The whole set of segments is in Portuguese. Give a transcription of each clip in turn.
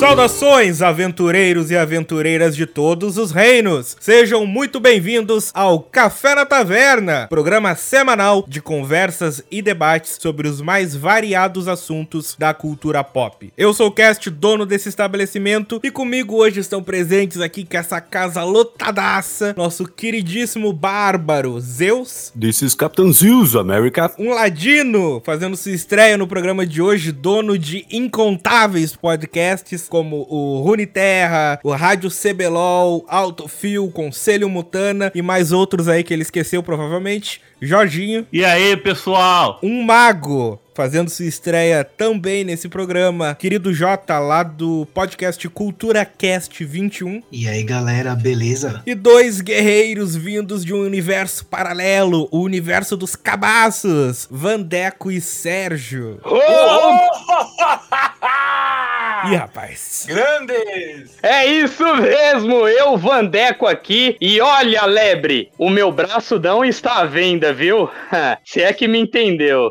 Saudações, aventureiros e aventureiras de todos os reinos! Sejam muito bem-vindos ao Café na Taverna, programa semanal de conversas e debates sobre os mais variados assuntos da cultura pop. Eu sou o Cast, dono desse estabelecimento, e comigo hoje estão presentes aqui com essa casa lotadaça, nosso queridíssimo bárbaro Zeus. This is Captain Zeus, America. Um ladino fazendo sua estreia no programa de hoje, dono de incontáveis podcasts como o Runeterra, o Rádio CBLOL, Autofil, Conselho Mutana e mais outros aí que ele esqueceu provavelmente. Jorginho. E aí, pessoal? Um mago fazendo sua estreia também nesse programa, querido Jota, lá do podcast Cultura Cast 21. E aí, galera, beleza? E dois guerreiros vindos de um universo paralelo, o universo dos cabaços, Vandeco e Sérgio. Ih, rapaz. Grandes! É isso mesmo, eu, Vandeco, aqui. E olha, lebre, o meu braço está à venda, viu? Se é que me entendeu.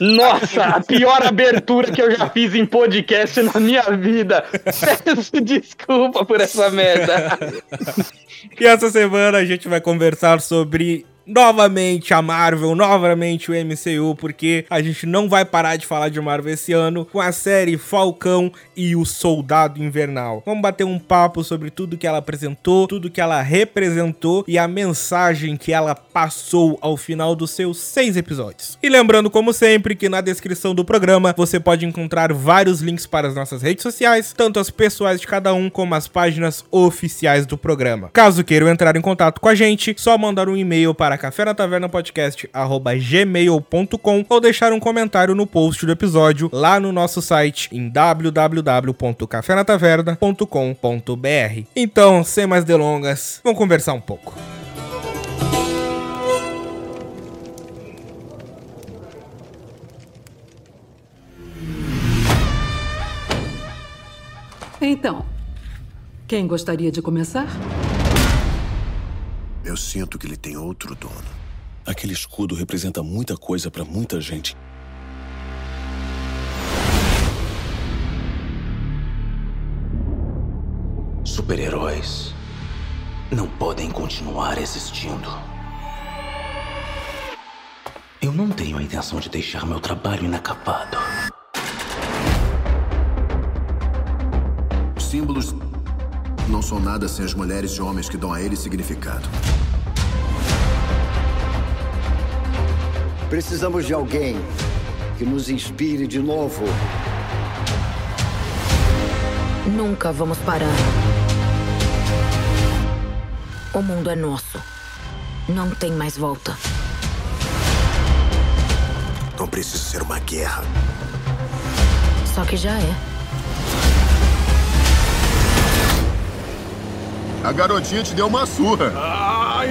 Nossa, a pior abertura que eu já fiz em podcast na minha vida. Peço desculpa por essa merda. E essa semana a gente vai conversar sobre novamente a Marvel, novamente o MCU, porque a gente não vai parar de falar de Marvel esse ano com a série Falcão e o Soldado Invernal. Vamos bater um papo sobre tudo que ela apresentou, tudo que ela representou e a mensagem que ela passou ao final dos seus seis episódios. E lembrando, como sempre, que na descrição do programa você pode encontrar vários links para as nossas redes sociais, tanto as pessoais de cada um como as páginas oficiais do programa. Caso queiram entrar em contato com a gente, só mandar um e-mail para café na taverna podcast gmail.com ou deixar um comentário no post do episódio lá no nosso site em www.cafenataverna.com.br. Então, sem mais delongas, vamos conversar um pouco. Então, quem gostaria de começar? Eu sinto que ele tem outro dono. Aquele escudo representa muita coisa para muita gente. Super-heróis não podem continuar existindo. Eu não tenho a intenção de deixar meu trabalho inacabado. Símbolos não são nada sem as mulheres e homens que dão a eles significado. Precisamos de alguém que nos inspire de novo. Nunca vamos parar. O mundo é nosso. Não tem mais volta. Não precisa ser uma guerra. Só que já é. A garotinha te deu uma surra. Ai.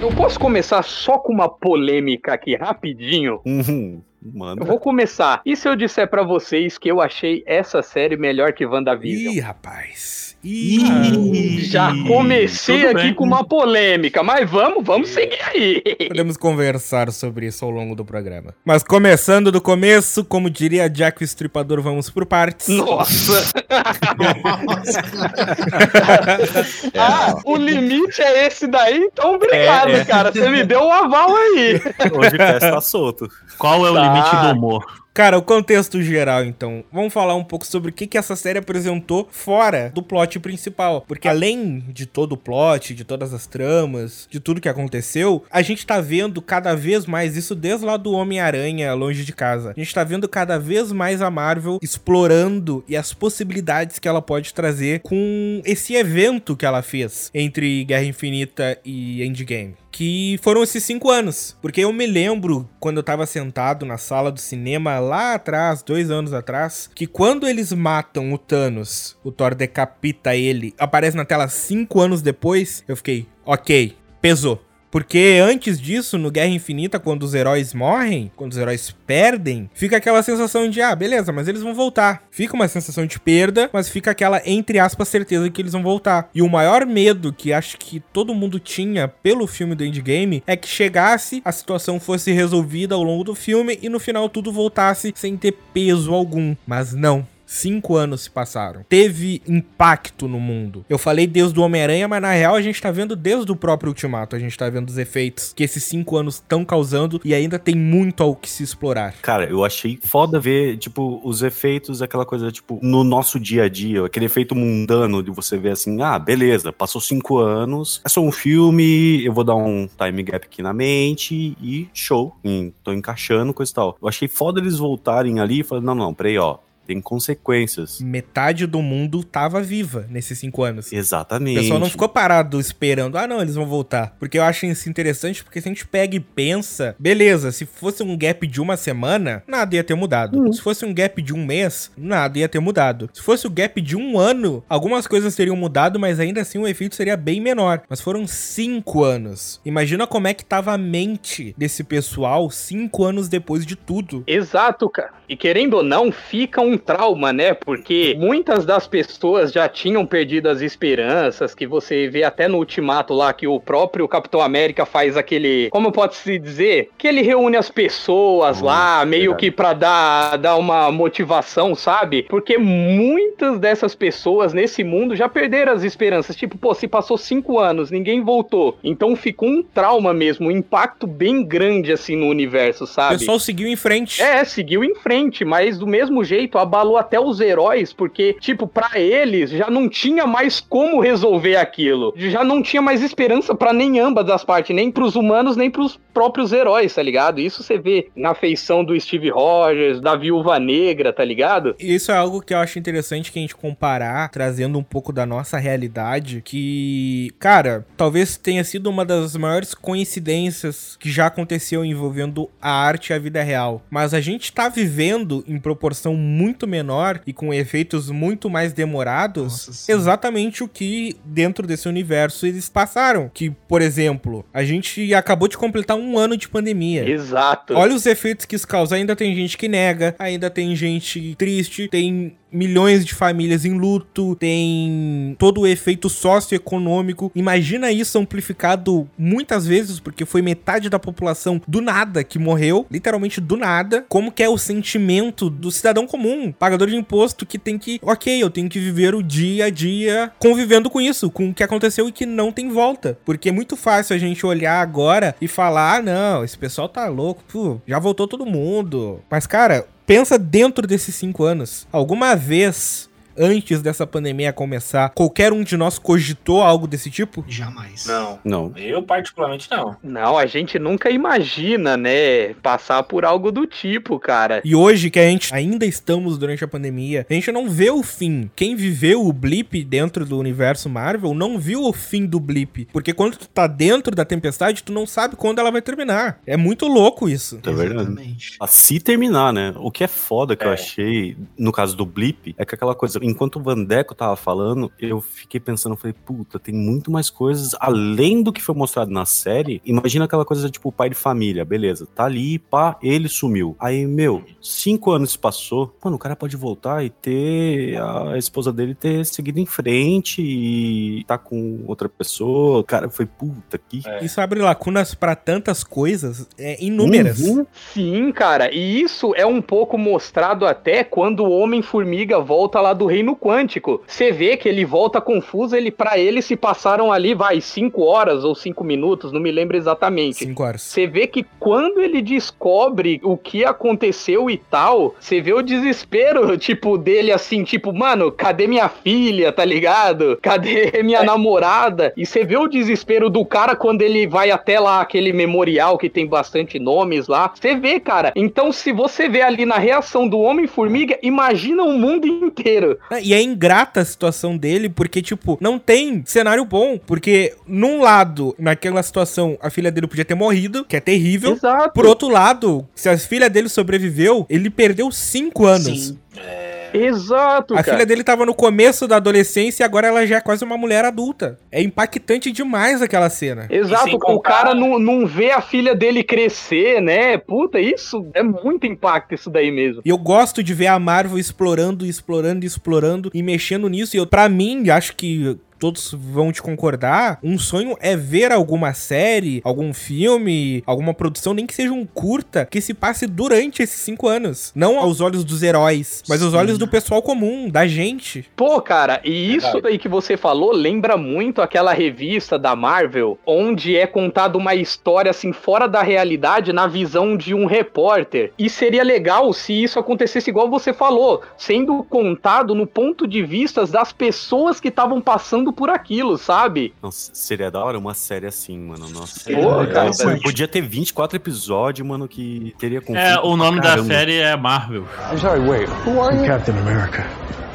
Eu posso começar só com uma polêmica aqui rapidinho? Uhum. Manda. Eu vou começar. E se eu disser para vocês que eu achei essa série melhor que WandaVision? Ih, rapaz. Ih, já comecei aqui com uma polêmica, mas vamos, vamos seguir aí. Podemos conversar sobre isso ao longo do programa. Mas começando do começo, como diria Jack o Estripador, vamos por partes. Nossa! ah, o limite é esse daí, então obrigado, é, é. cara. Você me deu um aval aí. Hoje o cast tá solto. Qual é o tá. limite do humor? Cara, o contexto geral, então. Vamos falar um pouco sobre o que, que essa série apresentou fora do plot principal. Porque além de todo o plot, de todas as tramas, de tudo que aconteceu, a gente tá vendo cada vez mais isso desde lá do Homem-Aranha longe de casa. A gente tá vendo cada vez mais a Marvel explorando e as possibilidades que ela pode trazer com esse evento que ela fez entre Guerra Infinita e Endgame que foram esses cinco anos. Porque eu me lembro, quando eu tava sentado na sala do cinema lá atrás, dois anos atrás, que quando eles matam o Thanos, o Thor decapita ele, aparece na tela cinco anos depois, eu fiquei, ok, pesou. Porque antes disso, no Guerra Infinita, quando os heróis morrem, quando os heróis perdem, fica aquela sensação de, ah, beleza, mas eles vão voltar. Fica uma sensação de perda, mas fica aquela, entre aspas, certeza que eles vão voltar. E o maior medo que acho que todo mundo tinha pelo filme do Endgame é que chegasse, a situação fosse resolvida ao longo do filme e no final tudo voltasse sem ter peso algum. Mas não. Cinco anos se passaram. Teve impacto no mundo. Eu falei desde o Homem-Aranha, mas na real a gente tá vendo desde o próprio Ultimato. A gente tá vendo os efeitos que esses cinco anos estão causando e ainda tem muito ao que se explorar. Cara, eu achei foda ver, tipo, os efeitos, aquela coisa, tipo, no nosso dia a dia, aquele efeito mundano de você ver assim, ah, beleza, passou cinco anos, é só um filme, eu vou dar um time gap aqui na mente e show, e tô encaixando, coisa e tal. Eu achei foda eles voltarem ali e falar, não, não, peraí, ó, tem consequências. Metade do mundo tava viva nesses cinco anos. Exatamente. O pessoal não ficou parado esperando, ah não, eles vão voltar. Porque eu acho isso interessante, porque se a gente pega e pensa, beleza, se fosse um gap de uma semana, nada ia ter mudado. Uhum. Se fosse um gap de um mês, nada ia ter mudado. Se fosse o gap de um ano, algumas coisas teriam mudado, mas ainda assim o efeito seria bem menor. Mas foram cinco anos. Imagina como é que tava a mente desse pessoal cinco anos depois de tudo. Exato, cara. E querendo ou não, fica um trauma, né? Porque muitas das pessoas já tinham perdido as esperanças, que você vê até no Ultimato lá que o próprio Capitão América faz aquele, como pode se dizer, que ele reúne as pessoas Hum, lá, meio verdade. que pra dar, dar uma motivação, sabe? Porque muitas dessas pessoas nesse mundo já perderam as esperanças. Tipo, pô, se passou cinco anos, ninguém voltou. Então ficou um trauma mesmo, um impacto bem grande assim no universo, O sabe? pessoal seguiu em frente. É, seguiu em frente, mas do mesmo jeito abalou até os heróis, porque, tipo, pra eles já não tinha mais como resolver aquilo. Já não tinha mais esperança pra nem ambas as partes, nem pros humanos, nem pros próprios heróis, tá ligado? Isso você vê na feição do Steve Rogers, da Viúva Negra, tá ligado? Isso é algo que eu acho interessante que a gente comparar, trazendo um pouco da nossa realidade, que, cara, talvez tenha sido uma das maiores coincidências que já aconteceu envolvendo a arte e a vida real. Mas a gente tá vivendo em proporção muito menor e com efeitos muito mais demorados, Nossa, exatamente o que dentro desse universo eles passaram. Que, por exemplo, a gente acabou de completar um ano de pandemia. Exato. Olha os efeitos que isso causa. Ainda tem gente que nega, ainda tem gente triste, tem milhões de famílias em luto, tem todo o efeito socioeconômico. Imagina isso amplificado muitas vezes, porque foi metade da população do nada que morreu, literalmente do nada. Como que é o sentimento do cidadão comum, pagador de imposto, que tem que, ok, eu tenho que viver o dia a dia convivendo com isso, com o que aconteceu e que não tem volta. Porque é muito fácil a gente olhar agora e falar, ah, não, esse pessoal tá louco, pô, já voltou todo mundo. Mas, cara, pensa dentro desses cinco anos. Alguma vez, antes dessa pandemia começar, qualquer um de nós cogitou algo desse tipo? Jamais. Não. Não. Eu, particularmente, não. Não, a gente nunca imagina, né, passar por algo do tipo, cara. E hoje que a gente ainda estamos durante a pandemia, a gente não vê o fim. Quem viveu o blip dentro do universo Marvel não viu o fim do blip. Porque quando tu tá dentro da tempestade, tu não sabe quando ela vai terminar. É muito louco isso. É verdade. Exatamente. A se terminar, né? O que é foda que eu É. achei, no caso do Blip, é que aquela coisa, enquanto o Vandeco tava falando, eu fiquei pensando, falei, puta, tem muito mais coisas além do que foi mostrado na série. Imagina aquela coisa, tipo, pai de família, beleza, tá ali, pá, ele sumiu. Aí, meu, cinco anos se passou, mano, o cara pode voltar e ter a esposa dele ter seguido em frente e tá com outra pessoa. Cara, foi puta que. É. Isso abre lacunas pra tantas coisas, é, inúmeras. Uhum. Sim, cara, e isso é um pouco mostrado até quando o Homem-Formiga volta lá do Reino Quântico. Você vê que ele volta confuso, ele para ele se passaram ali, vai, cinco horas ou cinco minutos, não me lembro exatamente. Cinco horas. Você vê que quando ele descobre o que aconteceu e tal, você vê o desespero, tipo, dele assim, tipo, mano, cadê minha filha, tá ligado? Cadê minha namorada? E você vê o desespero do cara quando ele vai até lá, aquele memorial que tem bastante nomes lá. Você vê, cara. Então, se você vê ali na reação do Homem-Formiga, imagina o mundo inteiro. Ah, E é ingrata a situação dele, porque, tipo, não tem cenário bom. Porque, num lado, naquela situação, a filha dele podia ter morrido, que é terrível. Exato. Por outro lado, se a filha dele sobreviveu, ele perdeu cinco anos. Sim. É. Exato, A cara. filha dele tava no começo da adolescência e agora ela já é quase uma mulher adulta. É impactante demais aquela cena. Exato, sem o cara não, não vê a filha dele crescer, né? Puta, isso é muito impacto isso daí mesmo. E eu gosto de ver a Marvel explorando, explorando, explorando e mexendo nisso. E eu, pra mim, acho que todos vão te concordar, um sonho é ver alguma série, algum filme, alguma produção, nem que seja um curta, que se passe durante esses cinco anos. Não aos olhos dos heróis, mas aos Sim. olhos do pessoal comum, da gente. Pô, cara, e isso Verdade. daí que você falou lembra muito aquela revista da Marvel, onde é contada uma história assim fora da realidade na visão de um repórter. E seria legal se isso acontecesse igual você falou, sendo contado no ponto de vista das pessoas que estavam passando por aquilo, sabe? Nossa, seria da hora uma série assim, mano. Nossa. Pô, É, cara, é, podia ter 24 episódios, mano, que teria conflito. É, o nome da série é Marvel. Sorry, wait. Who are you? Captain America.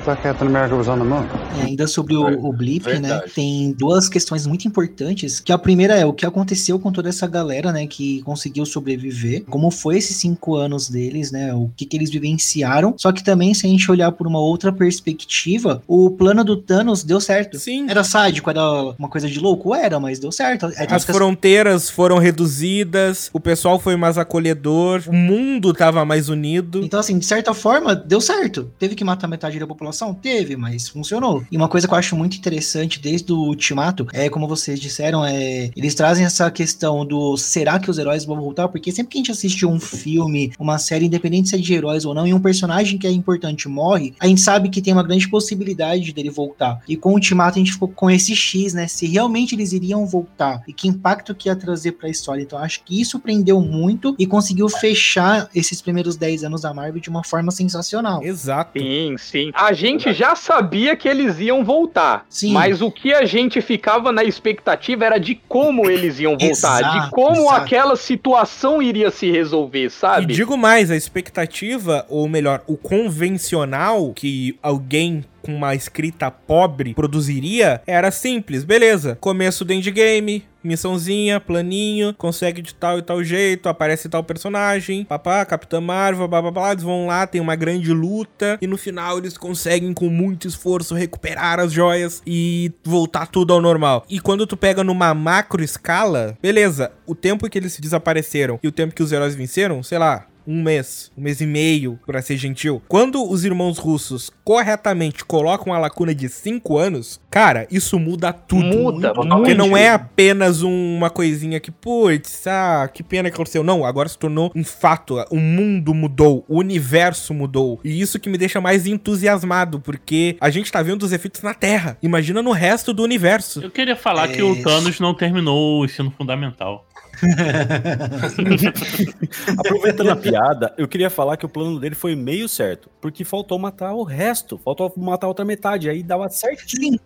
Thought Captain America was on the moon. E ainda sobre o, o Blip, né? Verdade. Tem duas questões muito importantes. Que a primeira é o que aconteceu com toda essa galera, né? Que conseguiu sobreviver. Como foi esses cinco anos deles, né? O que, que eles vivenciaram. Só que também, se a gente olhar por uma outra perspectiva, o plano do Thanos deu certo. Sim. Era sádico, era uma coisa de louco? Era, mas deu certo. As fronteiras foram reduzidas, o pessoal foi mais acolhedor, o mundo tava mais unido. Então, assim, de certa forma, deu certo. Teve que matar metade da população? Teve, mas funcionou. E uma coisa que eu acho muito interessante desde o Ultimato é, como vocês disseram, é eles trazem essa questão do será que os heróis vão voltar? Porque sempre que a gente assiste um filme, uma série, independente se é de heróis ou não, e um personagem que é importante morre, a gente sabe que tem uma grande possibilidade dele voltar. E com o Ultimato a gente ficou com esse X, né? Se realmente eles iriam voltar e que impacto que ia trazer pra história. Então, eu acho que isso prendeu muito e conseguiu fechar esses primeiros 10 anos da Marvel de uma forma sensacional. Exato. Sim, sim. A gente já sabia que eles iam voltar. Sim. Mas o que a gente ficava na expectativa era de como eles iam voltar, de Exato, como exato. aquela situação iria se resolver, E sabe? digo mais, a expectativa, ou melhor, o convencional que alguém com uma escrita pobre produziria era simples, beleza. Começo do endgame, missãozinha, planinho, consegue de tal e tal jeito, aparece tal personagem, papá, Capitã Marvel, blá blá blá, eles vão lá, tem uma grande luta e no final eles conseguem com muito esforço recuperar as joias e voltar tudo ao normal. E quando tu pega numa macro escala, beleza, o tempo que eles se desapareceram e o tempo que os heróis venceram, sei lá, um mês, um mês e meio, pra ser gentil. Quando os irmãos russos corretamente colocam a lacuna de cinco anos, cara, isso muda tudo. Muda, Porque muito. não é apenas um- uma coisinha que, putz, ah, que pena que aconteceu. Não, agora se tornou um fato. O mundo mudou, o universo mudou. E isso que me deixa mais entusiasmado, porque a gente tá vendo os efeitos na Terra. Imagina no resto do universo. Eu queria falar que o Thanos não terminou o ensino fundamental. Aproveitando a piada, eu queria falar que o plano dele foi meio certo. Porque faltou matar o resto. Faltou matar outra metade. Aí dava certinho.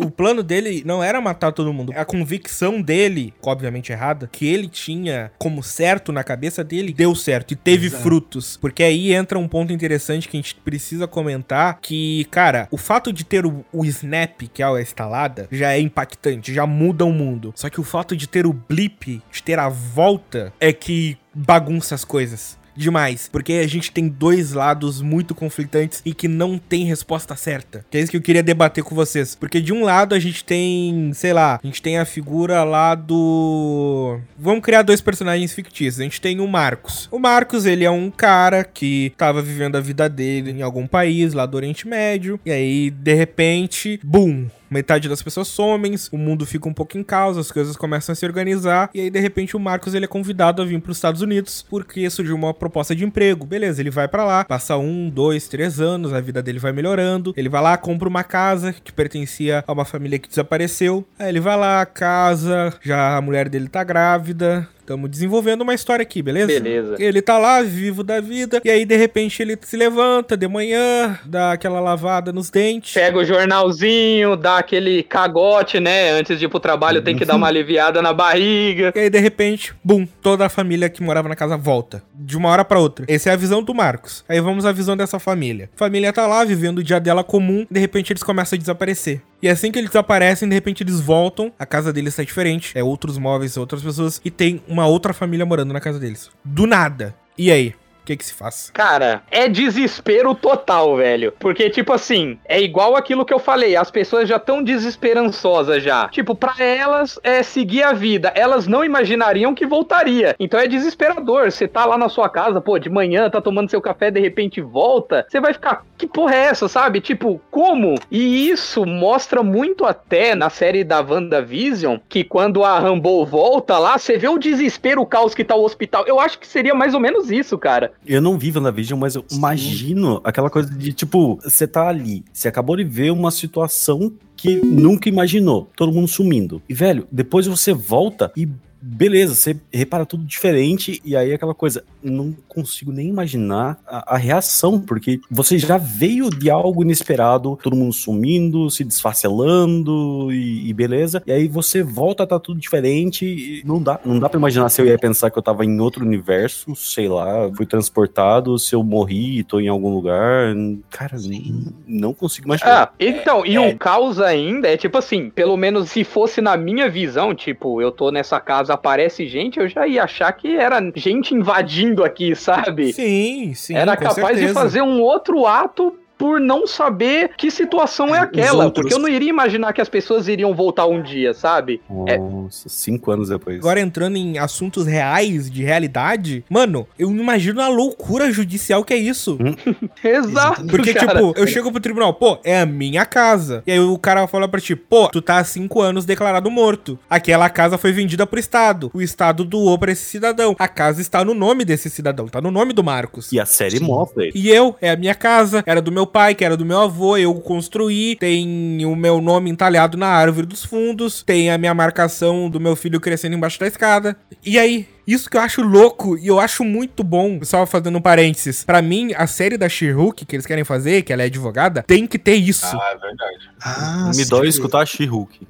o plano dele não era matar todo mundo. A convicção dele, obviamente errada, que ele tinha como certo na cabeça dele, deu certo e teve Exato. frutos. Porque aí entra um ponto interessante que a gente precisa comentar, que, cara, o fato de ter o, o snap, que é a estalada, já é impactante, já muda o mundo. Só que o fato de ter o blip, de ter a volta, é que bagunça as coisas demais. Porque a gente tem dois lados muito conflitantes e que não tem resposta certa. Que é isso que eu queria debater com vocês. Porque de um lado a gente tem, sei lá, a gente tem a figura lá do. Vamos criar dois personagens fictícios. A gente tem o Marcos. O Marcos, ele é um cara que tava vivendo a vida dele em algum país lá do Oriente Médio. E aí, de repente, boom! Metade das pessoas somem, o mundo fica um pouco em caos, as coisas começam a se organizar, e aí de repente o Marcos ele é convidado a vir para os Estados Unidos porque surgiu uma proposta de emprego. Beleza, ele vai para lá, passa um, dois, três anos, a vida dele vai melhorando, ele vai lá, compra uma casa que pertencia a uma família que desapareceu, aí ele vai lá, casa, já a mulher dele tá grávida, Estamos desenvolvendo uma história aqui, beleza? Beleza. Ele tá lá, vivo da vida, e aí de repente ele se levanta de manhã, dá aquela lavada nos dentes. Pega o jornalzinho, dá aquele cagote, né? Antes de ir pro trabalho tem que dar uma aliviada na barriga. E aí de repente, bum, toda a família que morava na casa volta. De uma hora pra outra. Essa é a visão do Marcos. Aí vamos à visão dessa família. A família tá lá, vivendo o dia dela comum, de repente eles começam a desaparecer. E assim que eles desaparecem, de repente eles voltam, a casa deles tá diferente, é outros móveis, outras pessoas, e tem uma outra família morando na casa deles. Do nada. E aí? O que que se faz? Cara, é desespero total, velho. Porque, tipo assim, é igual aquilo que eu falei. As pessoas já estão desesperançosas já. Tipo, pra elas é seguir a vida. Elas não imaginariam que voltaria. Então é desesperador. Você tá lá na sua casa, pô, de manhã, tá tomando seu café, de repente volta. Você vai ficar, que porra é essa, sabe? Tipo, como? E isso mostra muito até na série da WandaVision, que quando a Rambo volta lá, você vê o desespero, o caos que tá o hospital. Eu acho que seria mais ou menos isso, cara. Eu não vi WandaVision, mas eu imagino aquela coisa de, tipo, você tá ali, você acabou de ver uma situação que nunca imaginou, todo mundo sumindo. E, velho, depois você volta e beleza, você repara tudo diferente e aí aquela coisa, não consigo nem imaginar a, a, reação, porque você já veio de algo inesperado, todo mundo sumindo, se desfacelando e, e beleza, e aí você volta, tá tudo diferente, e não dá, não dá pra imaginar se eu ia pensar que eu tava em outro universo, sei lá, fui transportado, se eu morri e tô em algum lugar, cara, não, não consigo imaginar. Ah, então, e é. o caos ainda é tipo assim, pelo menos se fosse na minha visão, tipo, eu tô nessa casa aparece gente, eu já ia achar que era gente invadindo aqui, sabe? Sim, sim. Era capaz certeza. de fazer um outro ato por não saber que situação é, aquela. Porque eu não iria imaginar que as pessoas iriam voltar um dia, sabe? É Nossa, é... cinco anos depois. Agora entrando em assuntos reais, de realidade, mano, eu imagino a loucura judicial que é isso. Hum? Exato. Porque, cara. tipo, eu chego pro tribunal, pô, é a minha casa. E aí o cara fala pra ti, pô, tu tá há cinco anos declarado morto. Aquela casa foi vendida pro Estado. O Estado doou pra esse cidadão. A casa está no nome desse cidadão, tá no nome do Marcos. E a série mostra E eu, é a minha casa, era do meu pai, que era do meu avô, eu construí, tem o meu nome entalhado na árvore dos fundos, tem a minha marcação do meu filho crescendo embaixo da escada. E aí, isso que eu acho louco e eu acho muito bom, só fazendo um parênteses. Para mim, a série da She-Hulk que eles querem fazer, que ela é advogada, tem que ter isso. Ah, é verdade. Ah, Me dói escutar a She-Hulk.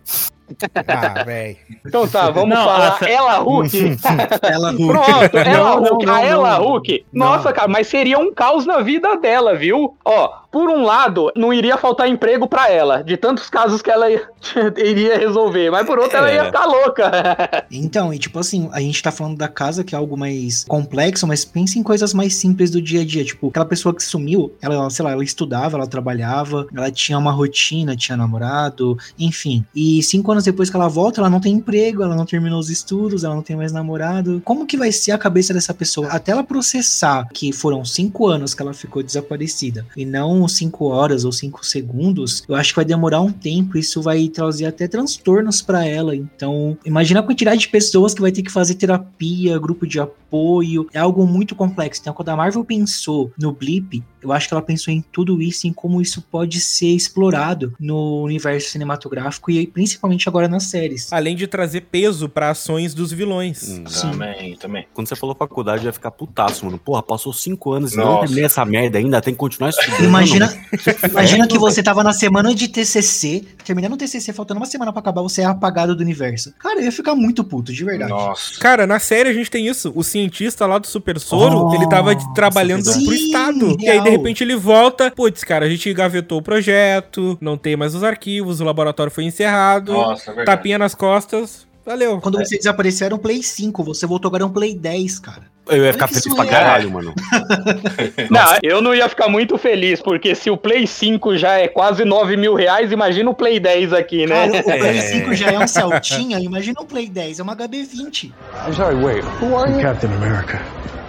Ah, velho. Então tá, vamos não, falar. Essa... Ela Hulk. ela Hulk. Pronto, ela Hulk. a ela Hulk. Nossa, cara, mas seria um caos na vida dela, viu? Ó, por um lado, não iria faltar emprego para ela, de tantos casos que ela iria resolver, mas por outro, é. ela ia ficar louca. então, e tipo assim, a gente tá falando da casa, que é algo mais complexo, mas pense em coisas mais simples do dia a dia. Tipo, aquela pessoa que sumiu, ela, sei lá, ela estudava, ela trabalhava, ela tinha uma rotina, tinha namorado, enfim. E cinco anos depois que ela volta, ela não tem emprego, ela não terminou os estudos, ela não tem mais namorado. Como que vai ser a cabeça dessa pessoa? Até ela processar que foram cinco anos que ela ficou desaparecida e não 5 horas ou 5 segundos, eu acho que vai demorar um tempo. Isso vai trazer até transtornos para ela. Então, imagina a quantidade de pessoas que vai ter que fazer terapia, grupo de apoio. É algo muito complexo. Então, quando a Marvel pensou no Blip, eu acho que ela pensou em tudo isso, em como isso pode ser explorado no universo cinematográfico e principalmente agora nas séries. Além de trazer peso para ações dos vilões. Hum, também, também. Quando você falou faculdade, eu ia ficar putaço, mano. Porra, passou cinco anos e não terminei essa merda ainda, tem que continuar estudando. Imagina, imagina que você tava na semana de TCC, terminando o TCC, faltando uma semana para acabar, você é apagado do universo. Cara, eu ia ficar muito puto, de verdade. Nossa. Cara, na série a gente tem isso. O cientista lá do Super Soro, oh, ele tava trabalhando nossa, pro Estado. Real. E aí, de repente, ele volta. Putz, cara, a gente gavetou o projeto, não tem mais os arquivos, o laboratório foi encerrado. Nossa, é tapinha nas costas. Valeu. Quando é. vocês desapareceram, Play 5. Você voltou agora um Play 10, cara. Eu ia ficar feliz pra caralho, mano. não, eu não ia ficar muito feliz, porque se o Play 5 já é quase 9 mil reais, imagina o Play 10 aqui, né? Cara, o Play 5 já é um Celtinha, imagina o Play 10, é uma HB20. I'm sorry, wait, who are you? Captain America.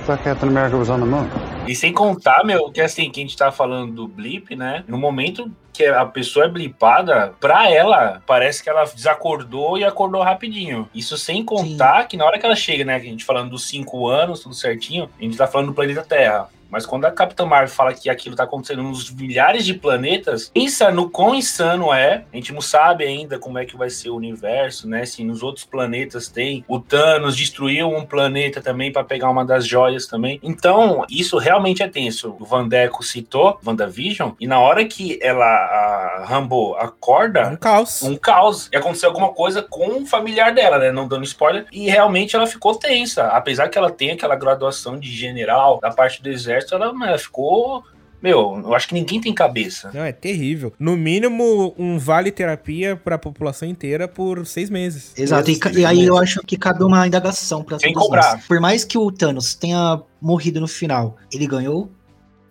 I thought Captain America was on the moon. E sem contar, meu, que assim, que a gente tá falando do blip, né? No momento que a pessoa é blipada, pra ela, parece que ela desacordou e acordou rapidinho. Isso sem contar Sim. que na hora que ela chega, né? Que a gente falando dos cinco anos, tudo certinho, a gente tá falando do planeta Terra. Mas quando a Capitã Marvel fala que aquilo tá acontecendo nos milhares de planetas, pensa no quão insano é. A gente não sabe ainda como é que vai ser o universo, né? Se nos outros planetas tem. O Thanos destruiu um planeta também para pegar uma das joias também. Então, isso realmente é tenso. O Vandeco citou WandaVision, e na hora que ela, a Rambo, acorda. Um caos. Um caos. E aconteceu alguma coisa com o familiar dela, né? Não dando spoiler. E realmente ela ficou tensa. Apesar que ela tem aquela graduação de general da parte do exército exército, ela, ela ficou Meu, eu acho que ninguém tem cabeça. Não, é terrível. No mínimo, um vale terapia pra população inteira por seis meses. Exato, e, e aí eu acho que cabe uma indagação pra Sem todos cobrar. nós. Por mais que o Thanos tenha morrido no final, ele ganhou?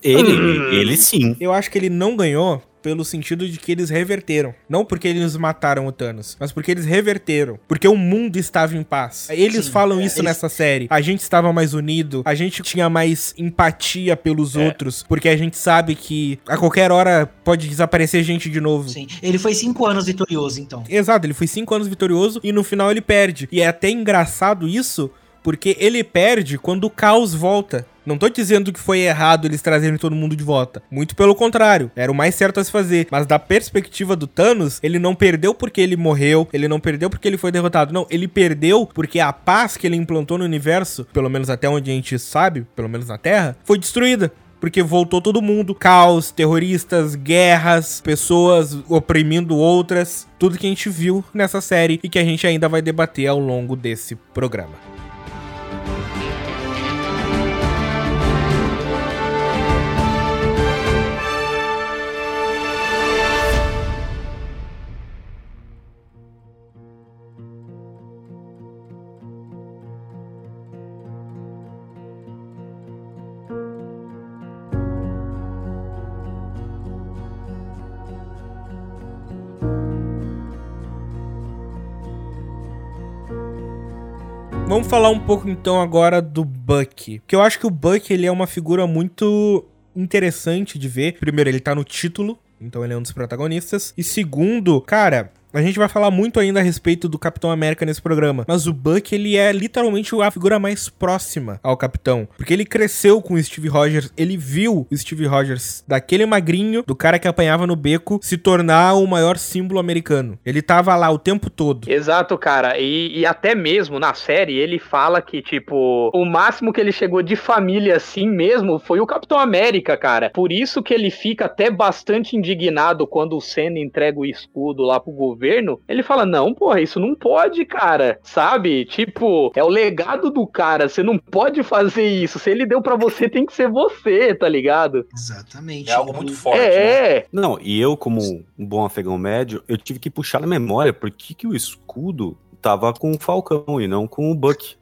Ele, Hum. ele sim. Eu acho que ele não ganhou pelo sentido de que eles reverteram. Não porque eles mataram o Thanos, mas porque eles reverteram. Porque o mundo estava em paz. Eles Sim, falam é, isso eles- nessa série. A gente estava mais unido, a gente tinha mais empatia pelos É. outros, porque a gente sabe que a qualquer hora pode desaparecer gente de novo. Sim. Ele foi cinco anos vitorioso, então. Exato, ele foi cinco anos vitorioso e no final ele perde. E é até engraçado isso, porque ele perde quando o caos volta. Não tô dizendo que foi errado eles trazerem todo mundo de volta. Muito pelo contrário. Era o mais certo a se fazer. Mas da perspectiva do Thanos, ele não perdeu porque ele morreu. Ele não perdeu porque ele foi derrotado. Não, ele perdeu porque a paz que ele implantou no universo, pelo menos até onde a gente sabe, pelo menos na Terra, foi destruída. Porque voltou todo mundo. Caos, terroristas, guerras, pessoas oprimindo outras. Tudo que a gente viu nessa série e que a gente ainda vai debater ao longo desse programa. Falar um pouco então agora do Buck. Porque eu acho que o Buck ele é uma figura muito interessante de ver. Primeiro, ele tá no título, então ele é um dos protagonistas. E segundo, cara, a gente vai falar muito ainda a respeito do Capitão América nesse programa, mas o Buck, ele é literalmente a figura mais próxima ao Capitão, porque ele cresceu com o Steve Rogers, ele viu o Steve Rogers daquele magrinho, do cara que apanhava no beco, se tornar o maior símbolo americano. Ele tava lá o tempo todo. Exato, cara. E, e até mesmo na série ele fala que, tipo, o máximo que ele chegou de família assim mesmo foi o Capitão América, cara. Por isso que ele fica até bastante indignado quando o Senna entrega o escudo lá pro governo. Ele fala: Não, porra, isso não pode, cara. Sabe? Tipo, é o legado do cara. Você não pode fazer isso. Se ele deu pra você, tem que ser você, tá ligado? Exatamente. É algo muito forte. É, né? é. Não, e eu, como um bom afegão médio, eu tive que puxar na memória por que, que o escudo tava com o Falcão e não com o Buck.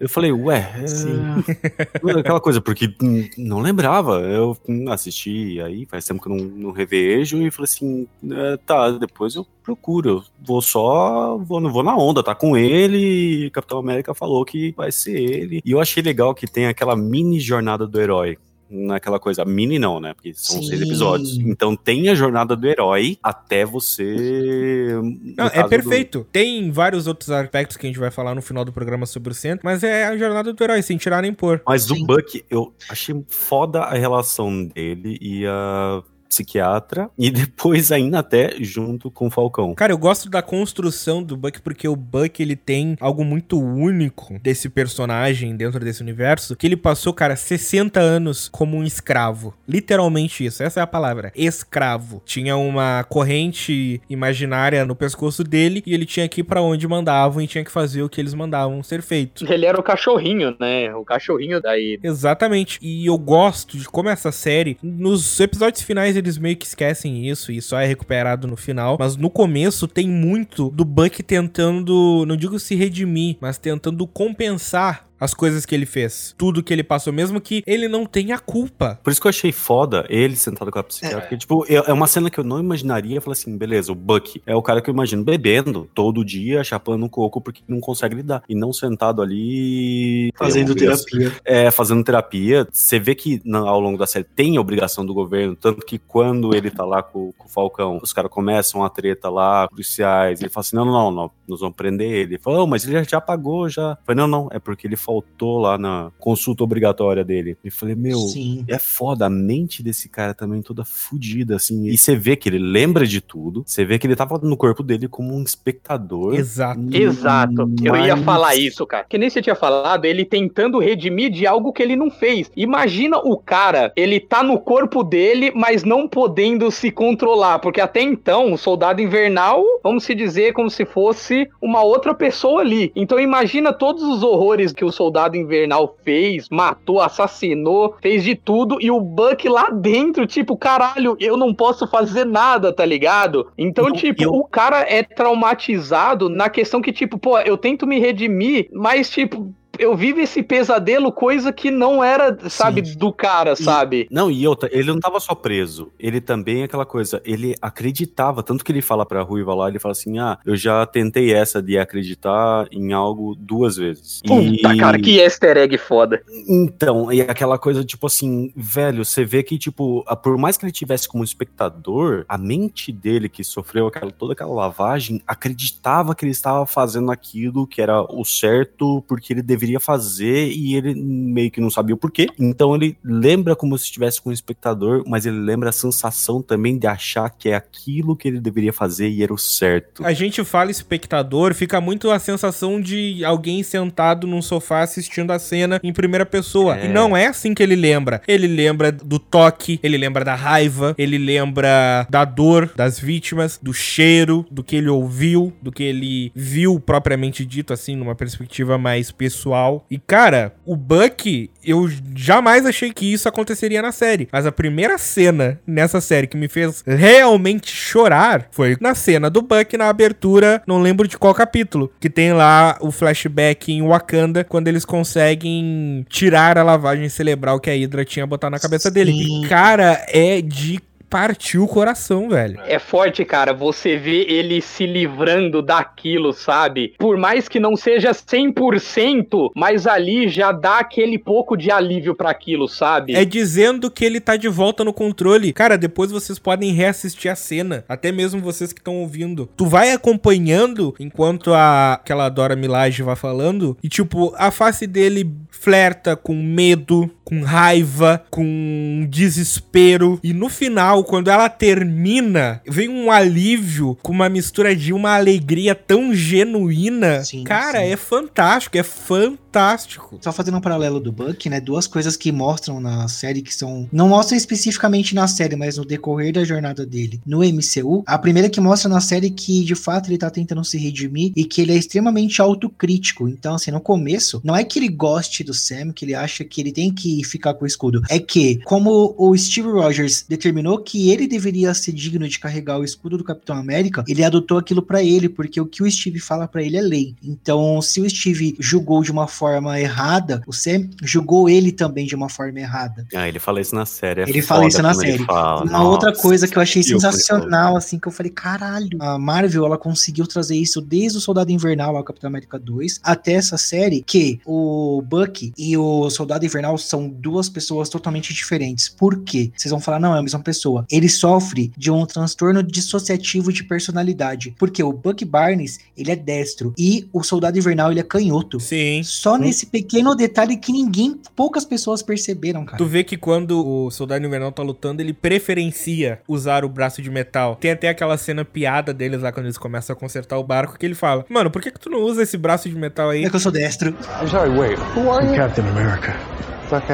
Eu falei, ué, é... aquela coisa, porque não lembrava. Eu hum, assisti aí, faz tempo que eu não, não revejo, e falei assim, é, tá, depois eu procuro. Eu vou só, vou, não vou na onda, tá com ele, e Capitão América falou que vai ser ele. E eu achei legal que tem aquela mini jornada do herói naquela coisa, mini não, né? Porque são Sim. seis episódios. Então tem a jornada do herói até você. Não, é caso do- perfeito. Tem vários outros aspectos que a gente vai falar no final do programa sobre o centro, mas é a jornada do herói, sem tirar nem pôr. Mas Sim. Buck, eu achei foda a relação dele e a psiquiatra, e depois ainda até junto com o Falcão. Cara, eu gosto da construção do Buck porque o Buck ele tem algo muito único desse personagem dentro desse universo, que ele passou, cara, 60 anos como um escravo. Literalmente isso, essa é a palavra, escravo. Tinha uma corrente imaginária no pescoço dele e ele tinha que ir pra onde mandavam e tinha que fazer o que eles mandavam ser feito. Ele era o cachorrinho, né? O cachorrinho daí. Exatamente. E eu gosto de como essa série, nos episódios finais eles meio que esquecem isso e só é recuperado no final, mas no começo tem muito do Buck tentando, não digo se redimir, mas tentando compensar as coisas que ele fez, tudo que ele passou, mesmo que ele não tenha culpa. Por isso que eu achei foda ele sentado com a psiquiatra. Porque, tipo, é é uma cena que eu não imaginaria. Falar assim, beleza, o Buck é o cara que eu imagino bebendo todo dia, chapando um coco porque não consegue lidar. E não sentado ali. Fazendo terapia. É, fazendo terapia. Você vê que ao longo da série tem a obrigação do governo, tanto que quando ele tá lá com, com o Falcão, os caras começam a treta lá, policiais, ele fala assim: não, não, não, não nós vamos prender ele. Ele fala, oh, mas ele já, já pagou, já. Eu falei, não, não, é porque ele faltou lá na consulta obrigatória dele. E falei, meu, Sim. é foda, a mente desse cara também toda fodida, assim. E você vê que ele lembra de tudo, você vê que ele tava no corpo dele como um espectador. Exato. Exato. Eu ia Mas- falar isso, cara. Que nem você tinha falado, ele tentando redimir de algo que ele não fez. Imagina o cara, ele tá no corpo dele, mas não podendo se controlar. Porque até então, o soldado invernal vamos se dizer, como se fosse uma outra pessoa ali. Então imagina todos os horrores que o soldado invernal fez, matou, assassinou, fez de tudo, e o Buck lá dentro, tipo, caralho, eu não posso fazer nada, tá ligado? Então, Eu- tipo, eu- o cara é traumatizado na questão que, tipo, pô, eu tento me redimir, mas, tipo, eu vivo esse pesadelo, coisa que não era, sabe, do cara, sabe? Não, e outra, ele não tava só preso. Ele também, aquela coisa, ele acreditava. Tanto que ele fala pra Ruiva lá, ele fala assim: ah, eu já tentei essa de acreditar em algo duas vezes. Puta, E- cara, que easter egg foda. Então, e aquela coisa, tipo assim, velho, você vê que, tipo, por mais que ele tivesse como espectador, a mente dele que sofreu aquela, toda aquela lavagem acreditava que ele estava fazendo aquilo que era o certo, porque ele deveria fazer e ele meio que não sabia o porquê. Então ele lembra como se estivesse com o espectador, mas ele lembra a sensação também de achar que é aquilo que ele deveria fazer e era o certo. A gente fala espectador, fica muito a sensação de alguém sentado num sofá assistindo a cena em primeira pessoa. É. E não é assim que ele lembra. Ele lembra do toque, ele lembra da raiva, ele lembra da dor das vítimas, do cheiro, do que ele ouviu, do que ele viu propriamente dito, assim, numa perspectiva mais pessoal. E cara, o Buck, eu jamais achei que isso aconteceria na série. Mas a primeira cena nessa série que me fez realmente chorar foi na cena do Buck na abertura, não lembro de qual capítulo, que tem lá o flashback em Wakanda, quando eles conseguem tirar a lavagem cerebral que a Hydra tinha botado na cabeça dele. E cara, é de partir o coração, velho. É forte, cara, você vê ele se livrando daquilo, sabe? Por mais que não seja 100%, mas ali já dá aquele pouco de alívio pra aquilo, sabe? É dizendo que ele tá de volta no controle. Cara, depois vocês podem reassistir a cena. Até mesmo vocês que estão ouvindo. Tu vai acompanhando enquanto a, aquela Dora Milaje vai falando. E, tipo, a face dele flerta com medo, com raiva, com desespero. E no final, quando ela termina, vem um alívio com uma mistura de uma alegria tão genuína. Cara, é fantástico, é fantástico. Só fazendo um paralelo do Buck, né? Duas coisas que mostram na série que são. Não mostram especificamente na série, mas no decorrer da jornada dele no MCU. A primeira que mostra na série que, de fato, ele tá tentando se redimir e que ele é extremamente autocrítico. Então, assim, no começo, não é que ele goste do Sam, que ele acha que ele tem que ficar com o escudo. É que, como o Steve Rogers determinou que ele deveria ser digno de carregar o escudo do Capitão América, ele adotou aquilo pra ele, porque o que o Steve fala pra ele é lei. Então, se o Steve julgou de uma forma errada, o Sam julgou ele também de uma forma errada. Ah, ele fala isso na série. é Ele fala isso na série. fala. Uma Nossa, outra coisa que eu achei eu sensacional, assim, que eu falei, caralho, a Marvel, ela conseguiu trazer isso desde o Soldado Invernal, lá, o Capitão América 2, até essa série, que o Bucky e o Soldado Invernal são duas pessoas totalmente diferentes. Por quê? Vocês vão falar, não, é a mesma pessoa. Ele sofre de um transtorno dissociativo de personalidade, porque o Bucky Barnes, ele é destro, e o Soldado Invernal, ele é canhoto. Sim. Só nesse pequeno detalhe que ninguém, poucas pessoas perceberam, cara. Tu vê que quando o Soldado Invernal tá lutando, ele preferencia usar o braço de metal. Tem até aquela cena piada deles lá quando eles começam a consertar o barco, que ele fala: Mano, por que, que tu não usa esse braço de metal aí? É que eu sou destro. I'm sorry, wait. Who are you? Captain America.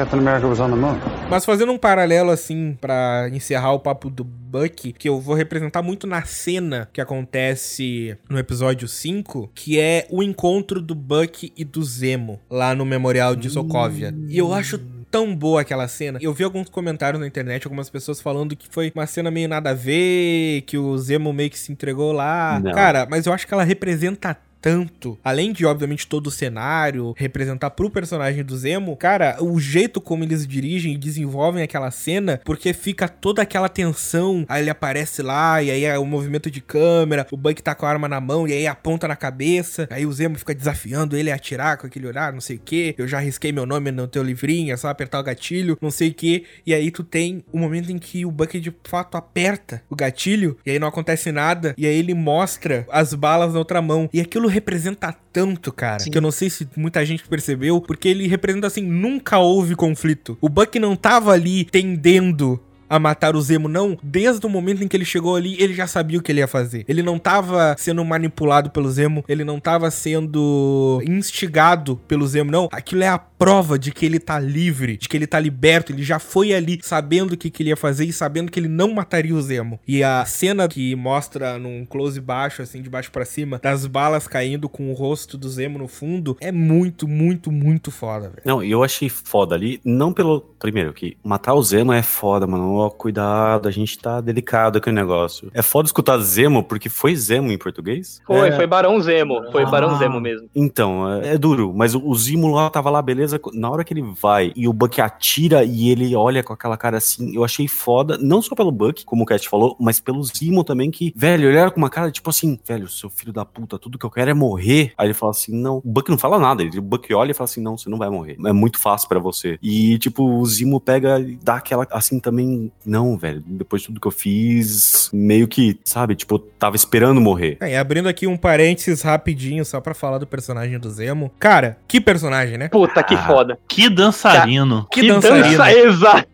Captain America was on the moon. Mas fazendo um paralelo assim pra encerrar o papo do Buck, que eu vou representar muito na cena que acontece no episódio 5, que é o encontro do Buck e do Zemo lá no Memorial de Sokovia. E eu acho tão boa aquela cena. Eu vi alguns comentários na internet, algumas pessoas falando que foi uma cena meio nada a ver, que o Zemo meio que se entregou lá. Não. Cara, mas eu acho que ela representa tanto, além de obviamente todo o cenário representar pro personagem do Zemo, cara, o jeito como eles dirigem e desenvolvem aquela cena, porque fica toda aquela tensão, aí ele aparece lá e aí é o movimento de câmera, o Buck tá com a arma na mão e aí aponta na cabeça, aí o Zemo fica desafiando ele a atirar com aquele olhar, não sei o que, eu já risquei meu nome no teu livrinho, é só apertar o gatilho, não sei o que, e aí tu tem o momento em que o Buck de fato aperta o gatilho e aí não acontece nada, e aí ele mostra as balas na outra mão, e aquilo representa tanto, cara, Sim. que eu não sei se muita gente percebeu, porque ele representa assim, nunca houve conflito. O Buck não tava ali tendendo a matar o Zemo, não. Desde o momento em que ele chegou ali, ele já sabia o que ele ia fazer. Ele não tava sendo manipulado pelo Zemo, ele não tava sendo instigado pelo Zemo, não. Aquilo é a prova de que ele tá livre, de que ele tá liberto, ele já foi ali sabendo o que, que ele ia fazer e sabendo que ele não mataria o Zemo. E a cena que mostra num close baixo, assim, de baixo para cima, das balas caindo com o rosto do Zemo no fundo, é muito, muito, muito foda, velho. Não, eu achei foda ali, não pelo. Primeiro, que matar o Zemo é foda, mano. Ó, cuidado, a gente tá delicado aqui o negócio. É foda escutar Zemo, porque foi Zemo em português? Foi, É. foi Barão Zemo. Foi Ah. Barão Zemo mesmo. Então, é, é duro, mas o, o Zimo lá tava lá, beleza. Na hora que ele vai e o Buck atira e ele olha com aquela cara assim, eu achei foda, não só pelo Buck, como o Cat falou, mas pelo Zimo também, que, velho, ele era com uma cara tipo assim, velho, seu filho da puta, tudo que eu quero é morrer. Aí ele fala assim, não, o Buck não fala nada, ele, o Buck olha e fala assim, não, você não vai morrer, é muito fácil pra você. E, tipo, o Zimo pega e dá aquela, assim, também, não, velho, depois de tudo que eu fiz, meio que, sabe, tipo, tava esperando morrer. É, e abrindo aqui um parênteses rapidinho, só pra falar do personagem do Zemo. Cara, que personagem, né? Puta, que foda. Que dançarino. Que dançarino. dança, exato.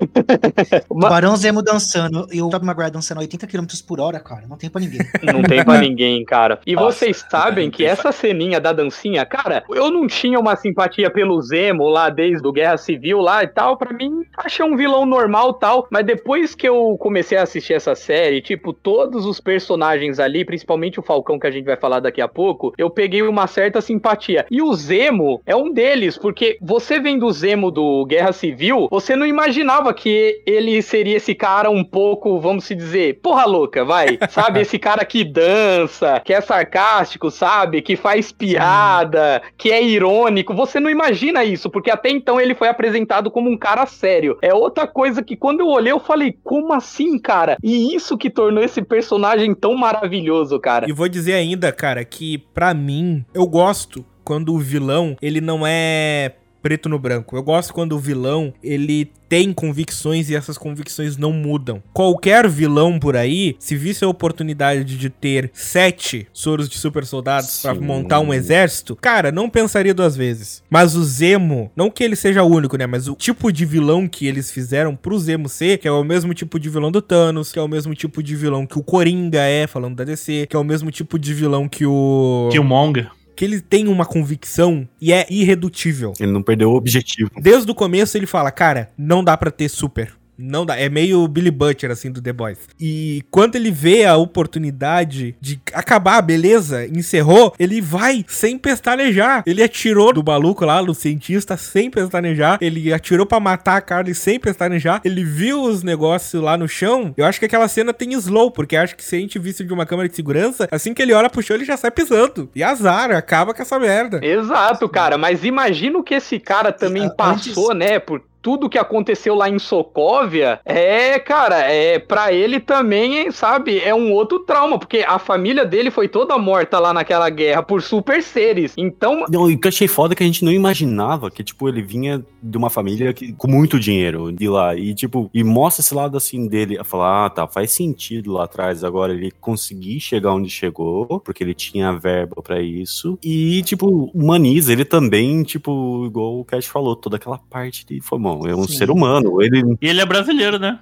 O Barão Zemo dançando e o Tobey Maguire dançando 80 km por hora, cara. Não tem pra ninguém. Não tem pra ninguém, cara. E Nossa, vocês sabem que essa ceninha da dancinha, cara, eu não tinha uma simpatia pelo Zemo lá desde o Guerra Civil lá e tal. Pra mim, achei um vilão normal tal. Mas depois que eu comecei a assistir essa série, tipo, todos os personagens ali, principalmente o Falcão que a gente vai falar daqui a pouco, eu peguei uma certa simpatia. E o Zemo é um deles, porque você vendo o Zemo do Guerra Civil, você não imaginava que ele seria esse cara um pouco, vamos se dizer, porra louca, vai. Sabe, esse cara que dança, que é sarcástico, sabe? Que faz piada, que é irônico. Você não imagina isso, porque até então ele foi apresentado como um cara sério. É outra coisa que quando eu olhei, eu falei, como assim, cara? E isso que tornou esse personagem tão maravilhoso, cara. E vou dizer ainda, cara, que pra mim, eu gosto quando o vilão, ele não é preto no branco. Eu gosto quando o vilão, ele tem convicções e essas convicções não mudam. Qualquer vilão por aí, se visse a oportunidade de ter sete soros de super soldados pra Sim. montar um exército, cara, não pensaria duas vezes. Mas o Zemo, não que ele seja o único, né? Mas o tipo de vilão que eles fizeram pro Zemo ser, que é o mesmo tipo de vilão do Thanos, que é o mesmo tipo de vilão que o Coringa é, falando da DC, que é o mesmo tipo de vilão que o. Killmonger. Que ele tem uma convicção e é irredutível. Ele não perdeu o objetivo. Desde o começo ele fala, cara, não dá pra ter super. Não dá. É meio Billy Butcher, assim, do The Boys. E quando ele vê a oportunidade de acabar, beleza, encerrou, ele vai sem pestanejar. Ele atirou do maluco lá, do cientista, sem pestanejar. Ele atirou pra matar a Carly sem pestanejar. Ele viu os negócios lá no chão. Eu acho que aquela cena tem slow, porque acho que se a gente visse de uma câmera de segurança, assim que ele olha pro chão, ele já sai pisando. E azar, acaba com essa merda. Exato, cara, mas imagina o que esse cara também E, passou, né, por tudo que aconteceu lá em Sokovia, é, cara, é para ele também, sabe, é um outro trauma, porque a família dele foi toda morta lá naquela guerra por super seres. Então, Não, e que achei foda é que a gente não imaginava que, tipo, ele vinha de uma família que, com muito dinheiro de lá. E, tipo, e mostra esse lado assim dele. A falar, ah, tá, faz sentido lá atrás agora ele conseguir chegar onde chegou, porque ele tinha verba pra isso. E, tipo, humaniza ele também, tipo, igual o Cash falou, toda aquela parte de. Foi bom, é um Sim. ser humano. Ele E ele é brasileiro, né?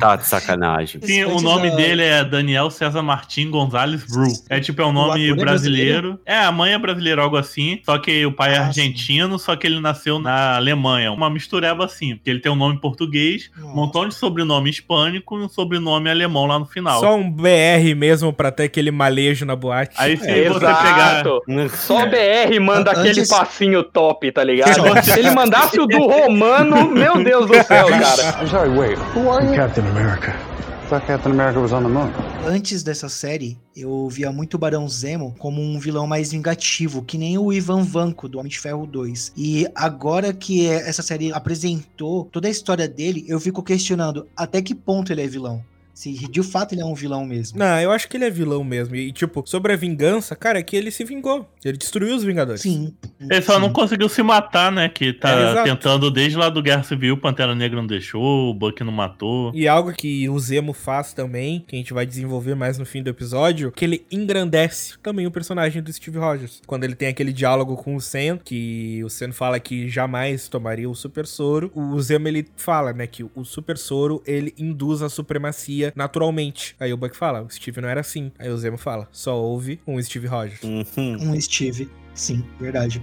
tá de sacanagem. Sim, o nome da- dele é Daniel César Martim Gonzalez Bru. É tipo, é um O nome é brasileiro. É, a mãe é brasileira, algo assim. Só que o pai é Ah, argentino, só que ele nasceu na Alemanha. Uma mistureba assim. Porque ele tem um nome português, um Nossa. montão de sobrenome hispânico e um sobrenome alemão lá no final. Só um BR mesmo pra ter aquele malejo na boate. Aí se você pegar. exato. Só BR manda Antes- aquele passinho top, tá ligado? Se ele mandasse o do Romano, meu Deus do céu, cara. I'm sorry, wait. Who are you? Captain America. I thought Captain America was on the moon. Antes dessa série, eu via muito o Barão Zemo como um vilão mais vingativo, que nem o Ivan Vanko do Homem de Ferro 2. E agora que essa série apresentou toda a história dele, eu fico questionando até que ponto ele é vilão. Se de fato ele é um vilão mesmo. Não, eu acho que ele é vilão mesmo. E, tipo, sobre a vingança, cara, é que ele se vingou. Ele destruiu os Vingadores. Sim. Ele só não conseguiu se matar, né? Que tá É, tentando desde lá do Guerra Civil, Pantera Negra não deixou, o Buck não matou. E algo que o Zemo faz também, que a gente vai desenvolver mais no fim do episódio, que ele engrandece também o personagem do Steve Rogers. Quando ele tem aquele diálogo com o Sam, que o Sam fala que jamais tomaria o super soro, o Zemo ele fala, né, que o super soro ele induz a supremacia naturalmente. Aí o Buck fala, o Steve não era assim. Aí o Zemo fala, só houve um Steve Rogers. Um Steve. Sim, verdade.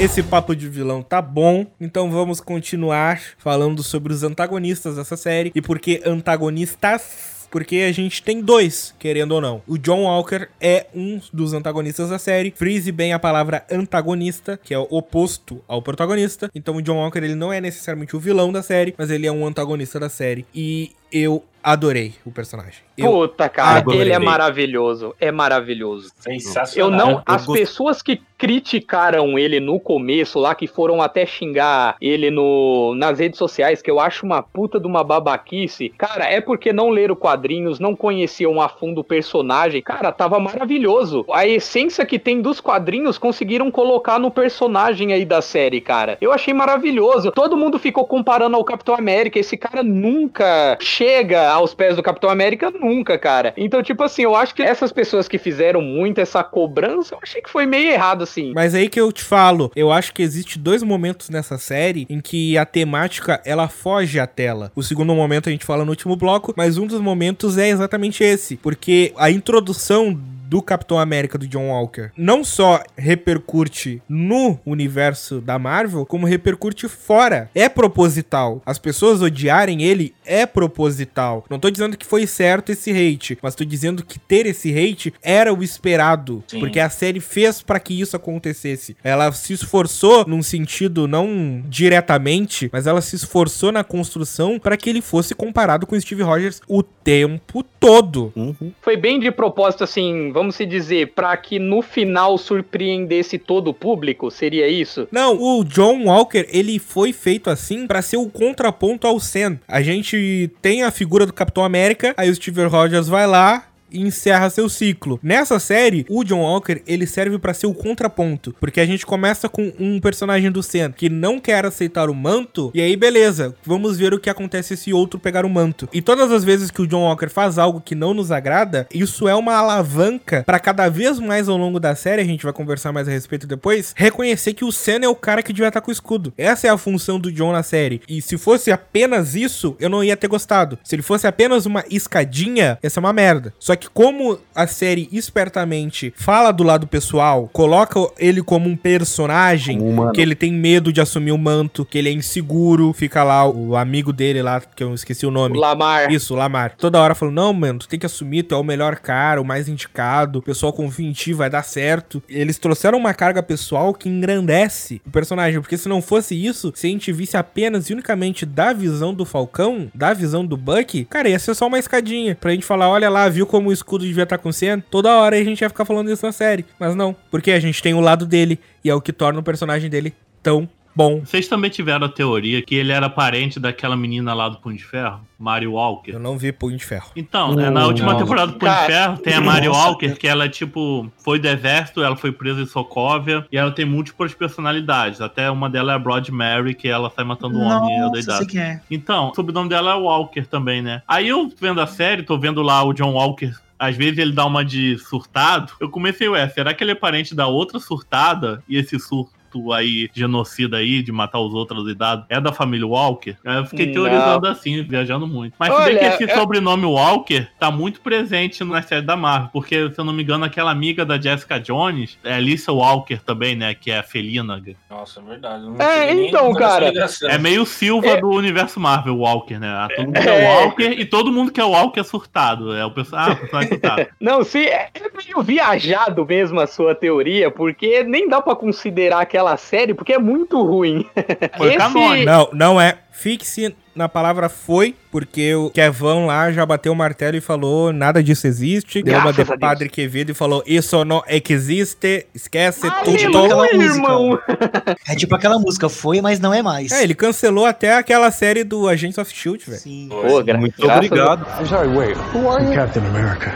Esse papo de vilão tá bom, então vamos continuar falando sobre os antagonistas dessa série e por que antagonistas. Porque a gente tem dois, querendo ou não. O John Walker é um dos antagonistas da série. Frise bem a palavra antagonista, que é o oposto ao protagonista. Então o John Walker ele não é necessariamente o vilão da série, mas ele é um antagonista da série. E eu adorei o personagem. Eu Puta, cara, adorei. ele é maravilhoso. É maravilhoso. Eu Sensacional. não. Eu As gost- pessoas que criticaram ele no começo, lá, que foram até xingar ele no, nas redes sociais, que eu acho uma puta de uma babaquice, cara, é porque não leram quadrinhos, não conheciam a fundo o personagem. Cara, tava maravilhoso. A essência que tem dos quadrinhos conseguiram colocar no personagem aí da série, cara. Eu achei maravilhoso. Todo mundo ficou comparando ao Capitão América. Esse cara nunca chega aos pés do Capitão América, nunca, cara. Então, tipo assim, eu acho que essas pessoas que fizeram muito essa cobrança, eu achei que foi meio errado, assim. Mas aí que eu te falo, eu acho que existe dois momentos nessa série em que a temática ela foge à tela. O segundo momento a gente fala no último bloco, mas um dos momentos é exatamente esse, porque a introdução do Capitão América do John Walker não só repercute no universo da Marvel, como repercute fora. É proposital. As pessoas odiarem ele é proposital. Não tô dizendo que foi certo esse hate, mas tô dizendo que ter esse hate era o esperado, Sim. porque a série fez pra que isso acontecesse. Ela se esforçou num sentido não diretamente, mas ela se esforçou na construção pra que ele fosse comparado com Steve Rogers o tempo todo. Foi bem de propósito, assim, vamos se dizer, pra que no final surpreendesse todo o público, seria isso? Não, o John Walker, ele foi feito assim pra ser o contraponto ao Sam. A gente tem a figura do Capitão América, aí o Steve Rogers vai lá e encerra seu ciclo. Nessa série, o John Walker, ele serve pra ser o contraponto, porque a gente começa com um personagem do Sam que não quer aceitar o manto, e aí beleza, vamos ver o que acontece se outro pegar o manto. E todas as vezes que o John Walker faz algo que não nos agrada, isso é uma alavanca pra cada vez mais ao longo da série, a gente vai conversar mais a respeito depois, reconhecer que o Sam é o cara que devia estar com o escudo. Essa é a função do John na série. E se fosse apenas isso, eu não ia ter gostado. Se ele fosse apenas uma escadinha, ia ser uma merda. Só que como a série espertamente fala do lado pessoal, coloca ele como um personagem, que ele tem medo de assumir o manto, que ele é inseguro, fica lá o amigo dele lá, que eu esqueci o nome. O Lamar. Isso, o Lamar. Toda hora falando, não, mano, tu tem que assumir, tu é o melhor cara, o mais indicado, o pessoal confia em ti, vai dar certo. Eles trouxeram uma carga pessoal que engrandece o personagem, porque se não fosse isso, se a gente visse apenas e unicamente da visão do Falcão, da visão do Bucky, cara, ia ser só uma escadinha pra gente falar, olha lá, viu como o escudo devia estar com o Sen? Toda hora a gente ia ficar falando isso na série. Mas não, porque a gente tem o lado dele, e é o que torna o personagem dele tão bom. Vocês também tiveram a teoria que ele era parente daquela menina lá do Punho de Ferro, Mari Walker? Eu não vi Punho de Ferro. Então, né, na última não. temporada do Punho de Cara, Ferro tem a Mari nossa. Walker, que ela, tipo, foi do exército, ela foi presa em Sokovia, e ela tem múltiplas personalidades. Até uma delas é a Broad Mary, que ela sai matando um homem doidado. sei quem é. Então, o sobrenome dela é Walker também, né? Aí eu vendo a série, tô vendo lá o John Walker. Às vezes ele dá uma de surtado. Eu comecei, ué, será que ele é parente da outra surtada? E esse surto ato aí genocida aí de matar os outros idades é da família Walker. Aí eu fiquei Não. teorizando assim, viajando muito. Mas se bem que esse é- sobrenome Walker tá muito presente na série da Marvel, porque se eu não me engano, aquela amiga da Jessica Jones é Alicia Walker também, né? Que é a felina. Nossa, é verdade. É, então, cara. É meio Silva É. do universo Marvel, Walker, né? Todo mundo É. é Walker e todo mundo que é Walker é surtado. É o pessoal, ah, o personagem surtado. Não, sim, é é meio viajado mesmo a sua teoria, porque nem dá pra considerar aquela série, porque é muito ruim. Foi canônico. Não, não é. Fixe na palavra foi, porque o Kevão lá já bateu o martelo e falou: nada disso existe. Deu uma de a Deus. Padre Quevedo e falou: Isso não existe, esquece tudo. aquela Aleluia, música. irmão! É tipo aquela música, foi, mas não é mais. É, ele cancelou até aquela série do Agents of Shield, velho. Sim. Pô, gra- Muito obrigado. I'm sorry, wait. Who are you? Captain America.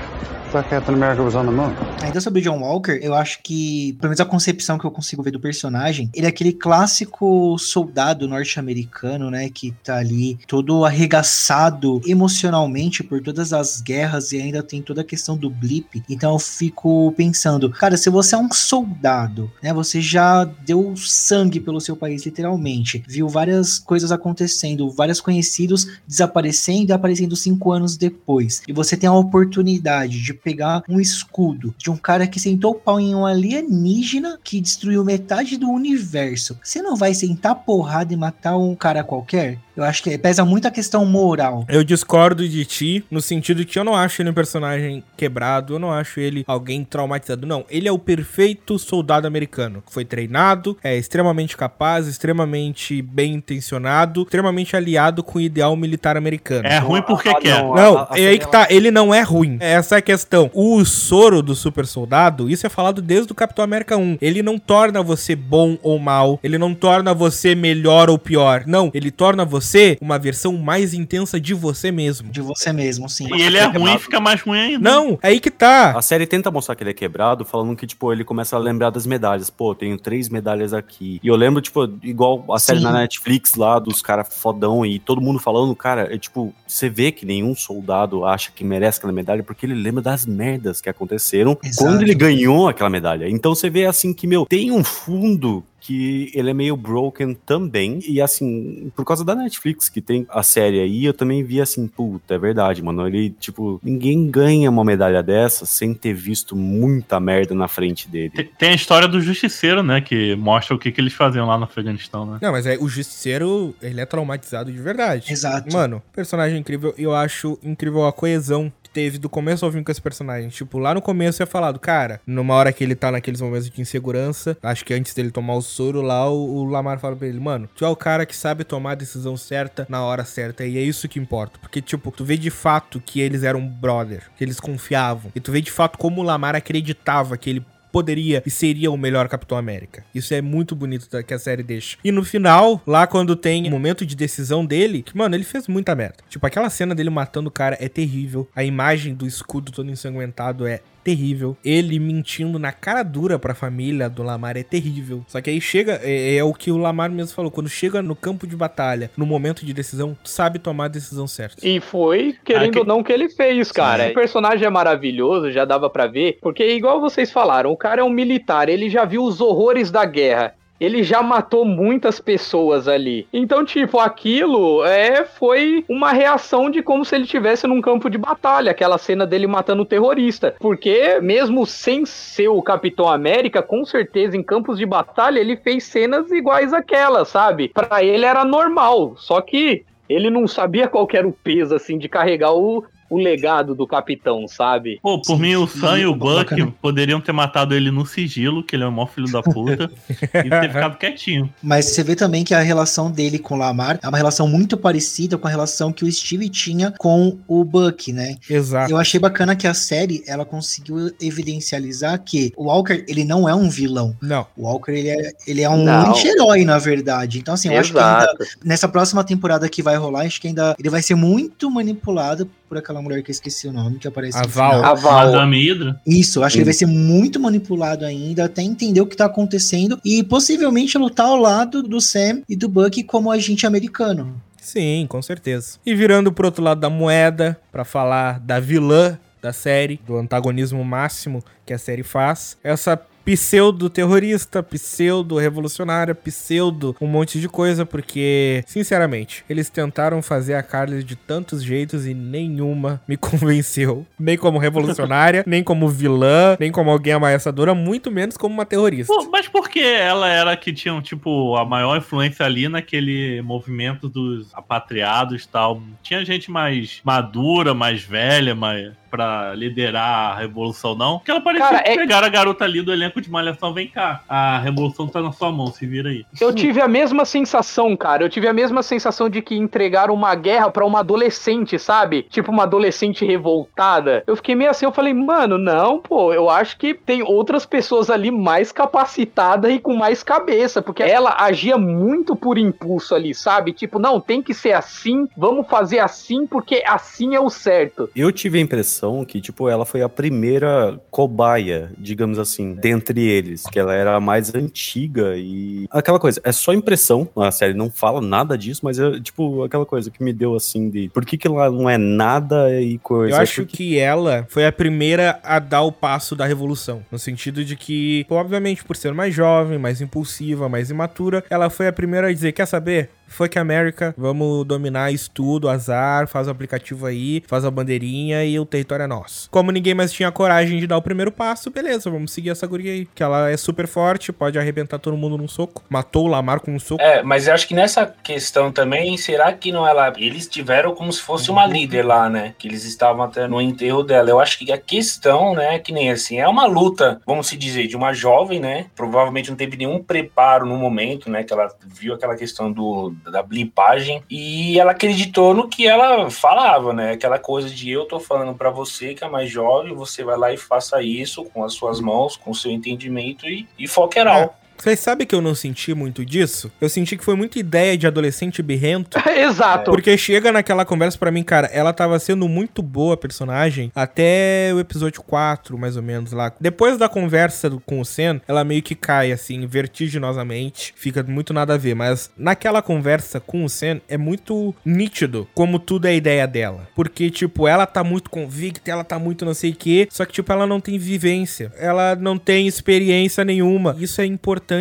Thought Captain America was on the moon. Ainda sobre John Walker, eu acho que, pelo menos a concepção que eu consigo ver do personagem, ele é aquele clássico soldado norte-americano, né, que tá ali todo arregaçado emocionalmente por todas as guerras e ainda tem toda a questão do blip. Então eu fico pensando, cara, se você é um soldado, né, você já deu sangue pelo seu país, literalmente, viu várias coisas acontecendo, vários conhecidos desaparecendo e aparecendo cinco anos depois, e você tem a oportunidade de pegar um escudo de um cara que sentou o pau em um alienígena que destruiu metade do universo. Você não vai sentar porrada e matar um cara qualquer? Eu acho que pesa muito a questão moral. Eu discordo de ti, no sentido que eu não acho ele um personagem quebrado, eu não acho ele alguém traumatizado. Não, ele é o perfeito soldado americano. Foi treinado, é extremamente capaz, extremamente bem intencionado, extremamente aliado com o ideal militar americano. É ruim porque Ah, quer. não. Não, A- a é aí que tá, ele não é ruim. Essa é a questão. O soro do super soldado, isso é falado desde o Capitão América 1. Ele não torna você bom ou mal, ele não torna você melhor ou pior. Não, ele torna você uma versão mais intensa de você mesmo. De você mesmo, sim. E ele é ruim e fica mais ruim ainda. Não, é aí que tá. A série tenta mostrar que ele é quebrado, falando que, tipo, ele começa a lembrar das medalhas. Pô, tenho três medalhas aqui. E eu lembro, tipo, igual a série Sim. na Netflix lá, dos caras fodão e todo mundo falando, cara, é tipo, você vê que nenhum soldado acha que merece aquela medalha porque ele lembra das merdas que aconteceram Exato. quando ele ganhou aquela medalha. Então você vê assim que, meu, tem um fundo que ele é meio broken também. E assim, por causa da Netflix que tem a série aí, eu também vi assim, puta, é verdade, mano. Ele, tipo, ninguém ganha uma medalha dessa sem ter visto muita merda na frente dele. Tem, tem a história do Justiceiro, né? Que mostra o que, que eles faziam lá no Afeganistão, né? Não, mas é, o Justiceiro, ele é traumatizado de verdade. Exato. Mano, personagem incrível. Eu acho incrível a coesão teve do começo ao fim com esse personagem. Tipo, lá no começo é falado, cara, numa hora que ele tá naqueles momentos de insegurança, acho que antes dele tomar o soro lá, o, o Lamar fala pra ele, mano, tu é o cara que sabe tomar a decisão certa na hora certa. E é isso que importa. Porque, tipo, tu vê de fato que eles eram brother, que eles confiavam. E tu vê de fato como o Lamar acreditava que ele poderia e seria o melhor Capitão América. Isso é muito bonito que a série deixa. E no final, lá quando tem o momento de decisão dele, que, mano, ele fez muita merda. Tipo, aquela cena dele matando o cara é terrível. A imagem do escudo todo ensanguentado é terrível. Ele mentindo na cara dura pra família do Lamar é terrível. Só que aí chega, é, é o que o Lamar mesmo falou, quando chega no campo de batalha, no momento de decisão, sabe tomar a decisão certa. E foi, querendo Ah, que- ou não, que ele fez, cara. Sim. O personagem é maravilhoso, já dava pra ver, porque igual vocês falaram, o cara é um militar, ele já viu os horrores da guerra. Ele já matou muitas pessoas ali. Então, tipo, aquilo é foi uma reação de como se ele estivesse num campo de batalha, aquela cena dele matando o terrorista. Porque, mesmo sem ser o Capitão América, com certeza em campos de batalha ele fez cenas iguais àquelas, sabe? Pra ele era normal. Só que ele não sabia qual era o peso, assim, de carregar o, o legado do capitão, sabe? Pô, por Sim, mim, o sim, Sam e o bacana. Buck poderiam ter matado ele no sigilo, que ele é o maior filho da puta, e ter ficado quietinho. Mas você vê também que a relação dele com o Lamar é uma relação muito parecida com a relação que o Steve tinha com o Buck, né? Exato. Eu achei bacana que a série ela conseguiu evidencializar que o Walker ele não é um vilão. Não. O Walker ele é, ele é um anti-herói, na verdade. Então, assim, eu acho que Exato. ainda, nessa próxima temporada que vai rolar, acho que ainda ele vai ser muito manipulado por aquela mulher que eu esqueci o nome, que aparece A Val. A Val. Madame Hydra. Isso, acho que ele vai ser muito manipulado ainda, até entender o que tá acontecendo e possivelmente lutar ao lado do Sam e do Buck como agente americano. Sim, com certeza. E virando pro outro lado da moeda, pra falar da vilã da série, do antagonismo máximo que a série faz, essa pseudo-terrorista, pseudo-revolucionária, pseudo um monte de coisa, porque, sinceramente, eles tentaram fazer a Carly de tantos jeitos e nenhuma me convenceu. Nem como revolucionária, nem como vilã, nem como alguém ameaçadora, muito menos como uma terrorista. Pô, mas por que ela era que tinha, tipo, a maior influência ali naquele movimento dos apatriados e tal? Tinha gente mais madura, mais velha, mais pra liderar a revolução, não. Porque ela parecia Cara, que é- pegaram a garota ali do elenco de Malhação. Vem cá, a revolução tá na sua mão, se vira aí. Eu tive a mesma sensação, cara. Eu tive a mesma sensação de que entregaram uma guerra pra uma adolescente, sabe? Tipo uma adolescente revoltada. Eu fiquei meio assim, eu falei, mano, não, pô, eu acho que tem outras pessoas ali mais capacitadas e com mais cabeça, porque ela agia muito por impulso ali, sabe? Tipo, não, tem que ser assim, vamos fazer assim porque assim é o certo. Eu tive a impressão que, tipo, ela foi a primeira cobaia, digamos assim, dentre eles, que ela era a mais antiga e. Aquela coisa, é só impressão, a série não fala nada disso, mas é, tipo, aquela coisa que me deu assim de. Por que, que ela não é nada e coisa? Eu acho Porque- que ela foi a primeira a dar o passo da revolução. No sentido de que, obviamente, por ser mais jovem, mais impulsiva, mais imatura, ela foi a primeira a dizer: quer saber? Fuck America, vamos dominar isso tudo, azar, faz o aplicativo aí, faz a bandeirinha e o território é nosso. Como ninguém mais tinha coragem de dar o primeiro passo, beleza, vamos seguir essa guria aí. Que ela é super forte, pode arrebentar todo mundo num soco. Matou o Lamar com um soco. É, mas eu acho que nessa questão também, será que não ela. Eles tiveram como se fosse uma líder lá, né? Que eles estavam até no enterro dela. Eu acho que a questão, né, que nem assim, é uma luta, vamos se dizer, de uma jovem, né? Provavelmente não teve nenhum preparo no momento, né? Que ela viu aquela questão do, da blipagem e ela acreditou no que ela falava, né? Aquela coisa de eu tô falando pra você que é mais jovem, você vai lá e faça isso com as suas mãos, com o seu entendimento e, e it all. Vocês sabem que eu não senti muito disso? Eu senti que foi muita ideia de adolescente birrento. Exato. Porque chega naquela conversa pra mim, cara, ela tava sendo muito boa a personagem até o episódio 4, mais ou menos lá. Depois da conversa do- com o Sen, ela meio que cai assim, vertiginosamente, fica muito nada a ver, mas naquela conversa com o Sen é muito nítido como tudo é ideia dela. Porque tipo, ela tá muito convicta, ela tá muito não sei o quê, só que tipo, ela não tem vivência, ela não tem experiência nenhuma. Isso é importante.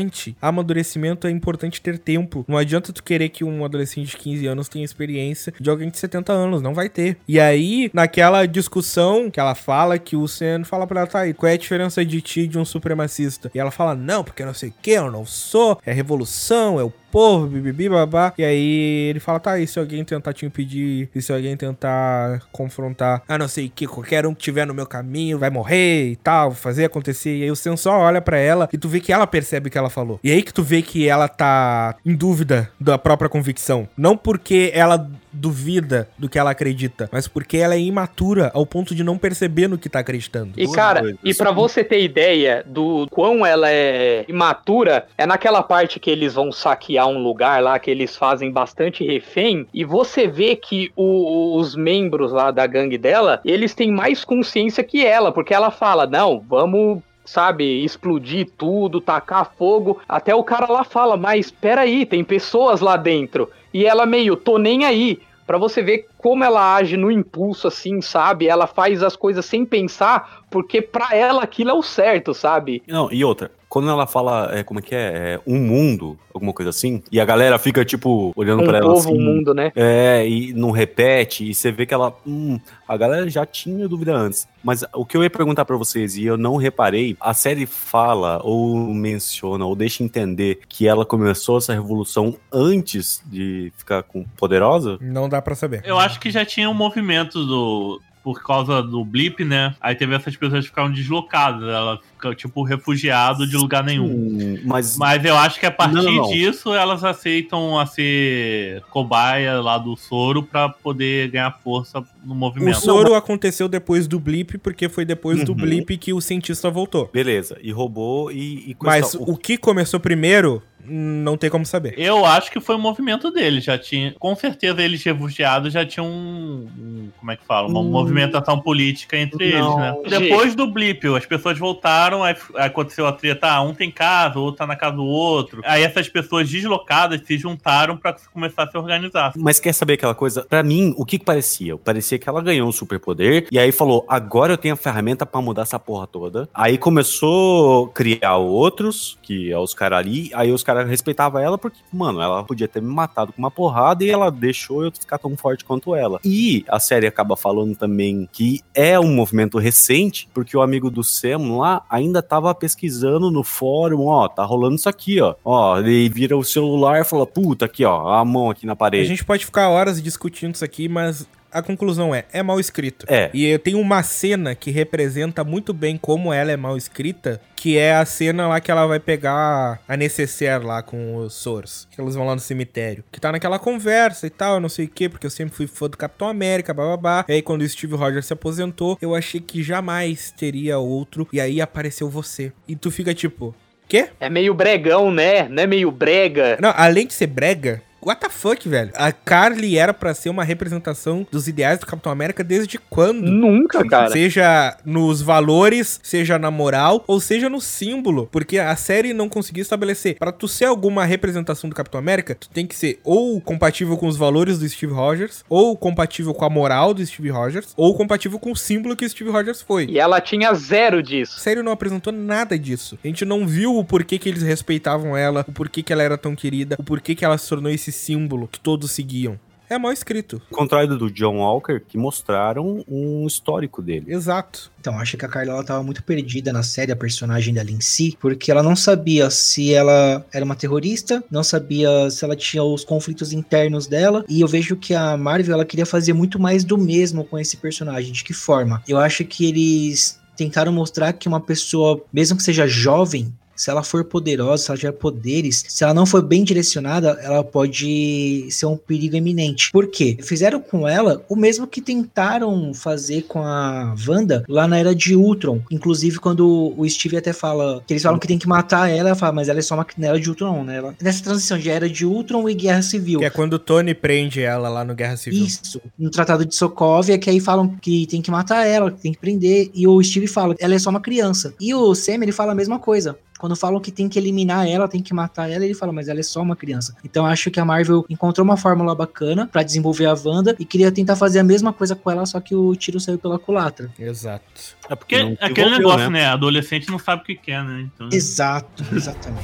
Amadurecimento é importante ter tempo. Não adianta tu querer que um adolescente de 15 anos tenha experiência de alguém de 70 anos, não vai ter. E aí, naquela discussão que ela fala, que o Sen fala pra ela, tá aí, qual é a diferença de ti de um supremacista? E ela fala, não, porque não sei o que, eu não sou, é revolução, é o povo, bibibi, babá. E aí ele fala, tá, e se alguém tentar te impedir, e se alguém tentar confrontar, ah, não sei o que, qualquer um que tiver no meu caminho vai morrer e tal, fazer acontecer. E aí o Sen só olha pra ela e tu vê que ela percebe o que ela falou. E aí que tu vê que ela tá em dúvida da própria convicção. Não porque ela duvida do que ela acredita, mas porque ela é imatura ao ponto de não perceber no que tá acreditando. E cara, e pra você ter ideia do quão ela é imatura, é naquela parte que eles vão saquear um lugar lá que eles fazem bastante refém e você vê que o- os membros lá da gangue dela, eles têm mais consciência que ela, porque ela fala: "Não, vamos Sabe, explodir tudo, tacar fogo. Até o cara lá fala, mas peraí, tem pessoas lá dentro. E ela meio, tô nem aí. Pra você ver como ela age no impulso, assim, sabe? Ela faz as coisas sem pensar, porque pra ela aquilo é o certo, sabe? Não, e outra, quando ela fala, é, como é que é? É, um mundo, alguma coisa assim, e a galera fica, tipo, olhando Um pra ela assim. um mundo, né? É, e não repete, e você vê que ela. Hum, a galera já tinha dúvida antes. Mas o que eu ia perguntar pra vocês, e eu não reparei, a série fala, ou menciona, ou deixa entender que ela começou essa revolução antes de ficar com poderosa? Não dá pra saber. Eu acho que já tinha um movimento do. Por causa do blip, né? Aí teve essas pessoas que ficaram deslocadas. Ela fica, tipo, refugiado de lugar nenhum. Hum, mas. Mas eu acho que a partir Não, não, disso elas aceitam a ser cobaia lá do soro pra poder ganhar força no O movimento. soro aconteceu depois do blip, porque foi depois do Uhum. blip que o cientista voltou. Beleza, e roubou e. e Mas coisa- o que começou primeiro não tem como saber. Eu acho que foi um movimento dele. Já tinha. Com certeza, eles refugiados já tinham um. um como é que fala? Uma Hum. movimentação política entre Não. eles, né? Depois do blip, as pessoas voltaram, aí aconteceu a treta, ah, um tem casa, outro tá na casa do outro. Aí essas pessoas deslocadas se juntaram pra começar a se organizar. Mas quer saber aquela coisa? Pra mim, o que que parecia? Parecia que ela ganhou um superpoder e aí falou: agora eu tenho a ferramenta pra mudar essa porra toda. Aí começou a criar outros, que é os caras ali. Aí os caras respeitavam ela porque, mano, ela podia ter me matado com uma porrada e ela deixou eu ficar tão forte quanto ela. E a série acaba falando também que é um movimento recente, porque o amigo do Sam lá ainda tava pesquisando no fórum, ó, tá rolando isso aqui, ó. Ó, ele vira o celular e fala, puta, aqui, ó, a mão aqui na A parede. gente pode ficar horas discutindo isso aqui, mas a conclusão é, é mal escrito. É. E tem uma cena que representa muito bem como ela é mal escrita, que é a cena lá que ela vai pegar a necessaire lá com os Soros. Que eles vão lá no cemitério. Que tá naquela conversa e tal, não sei o quê, porque eu sempre fui fã do Capitão América, bababá. E aí quando o Steve Rogers se aposentou, eu achei que jamais teria outro. E aí apareceu você. E tu fica tipo, quê? É meio bregão, né? Não é meio brega. Não, além de ser brega, what the fuck, velho? A Carly era pra ser uma representação dos ideais do Capitão América desde quando? Nunca, cara. Seja nos valores, seja na moral, ou seja no símbolo. Porque a série não conseguiu estabelecer. Pra tu ser alguma representação do Capitão América, tu tem que ser ou compatível com os valores do Steve Rogers, ou compatível com a moral do Steve Rogers, ou compatível com o símbolo que o Steve Rogers foi. E ela tinha zero disso. A série não apresentou nada disso. A gente não viu o porquê que eles respeitavam ela, o porquê que ela era tão querida, o porquê que ela se tornou esse símbolo que todos seguiam. É mal escrito. Ao contrário do John Walker, que mostraram um histórico dele. Exato. Então, acho que a Carla ela tava muito perdida na série, a personagem dela em si, porque ela não sabia se ela era uma terrorista, não sabia se ela tinha os conflitos internos dela, e eu vejo que a Marvel ela queria fazer muito mais do mesmo com esse personagem. De que forma? Eu acho que eles tentaram mostrar que uma pessoa, mesmo que seja jovem, se ela for poderosa, se ela tiver poderes, se ela não for bem direcionada, ela pode ser um perigo eminente. Por quê? Fizeram com ela o mesmo que tentaram fazer com a Wanda lá na era de Ultron. Inclusive, quando o Steve até fala que eles falam que tem que matar ela, ela fala, mas ela é só uma era de Ultron, né? Ela, nessa transição de era de Ultron e Guerra Civil. Que é quando o Tony prende ela lá no Guerra Civil. Isso, no Tratado de Sokovia, que aí falam que tem que matar ela, que tem que prender, e o Steve fala, ela é só uma criança. E o Sam, ele fala a mesma coisa. Quando falam que tem que eliminar ela, tem que matar ela, ele fala, mas ela é só uma criança. Então acho que a Marvel encontrou uma fórmula bacana pra desenvolver a Wanda e queria tentar fazer a mesma coisa com ela, só que o tiro saiu pela culatra. Exato. É Porque aquele negócio, né? Adolescente não sabe o que quer, né? Então... Exato, exatamente.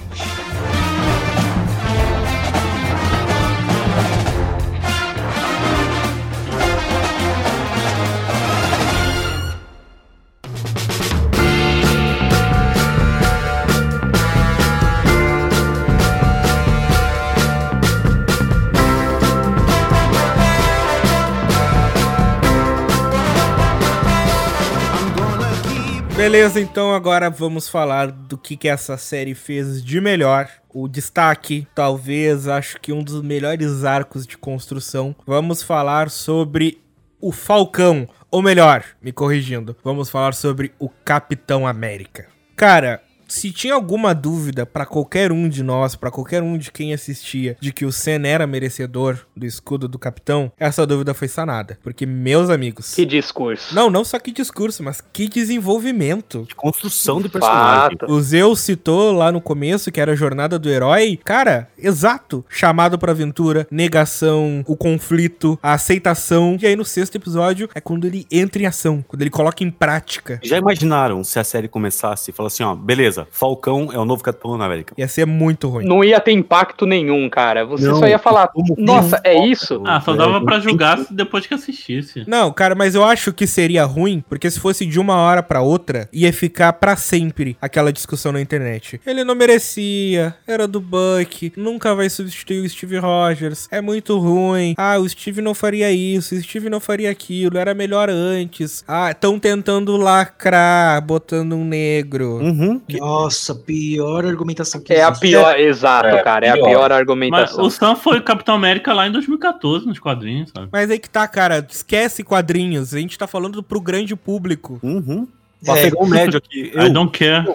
Beleza, então agora vamos falar do que, que essa série fez de melhor. O destaque, talvez, acho que um dos melhores arcos de construção. Vamos falar sobre o Falcão, ou melhor, me corrigindo, vamos falar sobre o Capitão América. Cara, se tinha alguma dúvida pra qualquer um de nós, pra qualquer um de quem assistia, de que o Sen era merecedor do escudo do capitão, essa dúvida foi sanada. Porque, meus amigos. Que discurso. Não, não só que discurso, mas que desenvolvimento. De construção de personagem. O Zeus citou lá no começo que era a jornada do herói. Cara, exato. Chamado pra aventura, negação, o conflito, a aceitação. E aí no sexto episódio é quando ele entra em ação, quando ele coloca em prática. Já imaginaram se a série começasse e falasse assim, ó, beleza, Falcão é o novo Capitão América. Ia ser muito ruim. Não ia ter impacto nenhum, cara. Você Não, só ia falar, nossa, é isso? Ah, só dava pra julgar depois que assistisse. Não, cara, mas eu acho que seria ruim, porque se fosse de uma hora pra outra, ia ficar pra sempre aquela discussão na internet. Ele não merecia, era do Buck, nunca vai substituir o Steve Rogers, é muito ruim. Ah, o Steve não faria isso, o Steve não faria aquilo, era melhor antes. Ah, estão tentando lacrar, botando um negro. Uhum. Nossa, pior argumentação que É a existe. pior, exato, É, cara. É a pior. pior Mas argumentação. o Sam foi Capitão América lá em 2014, nos quadrinhos, sabe? Mas aí que tá, cara, esquece quadrinhos, a gente tá falando pro grande público. Uhum. Pra É. pegar um médio aqui. I Eu, don't care.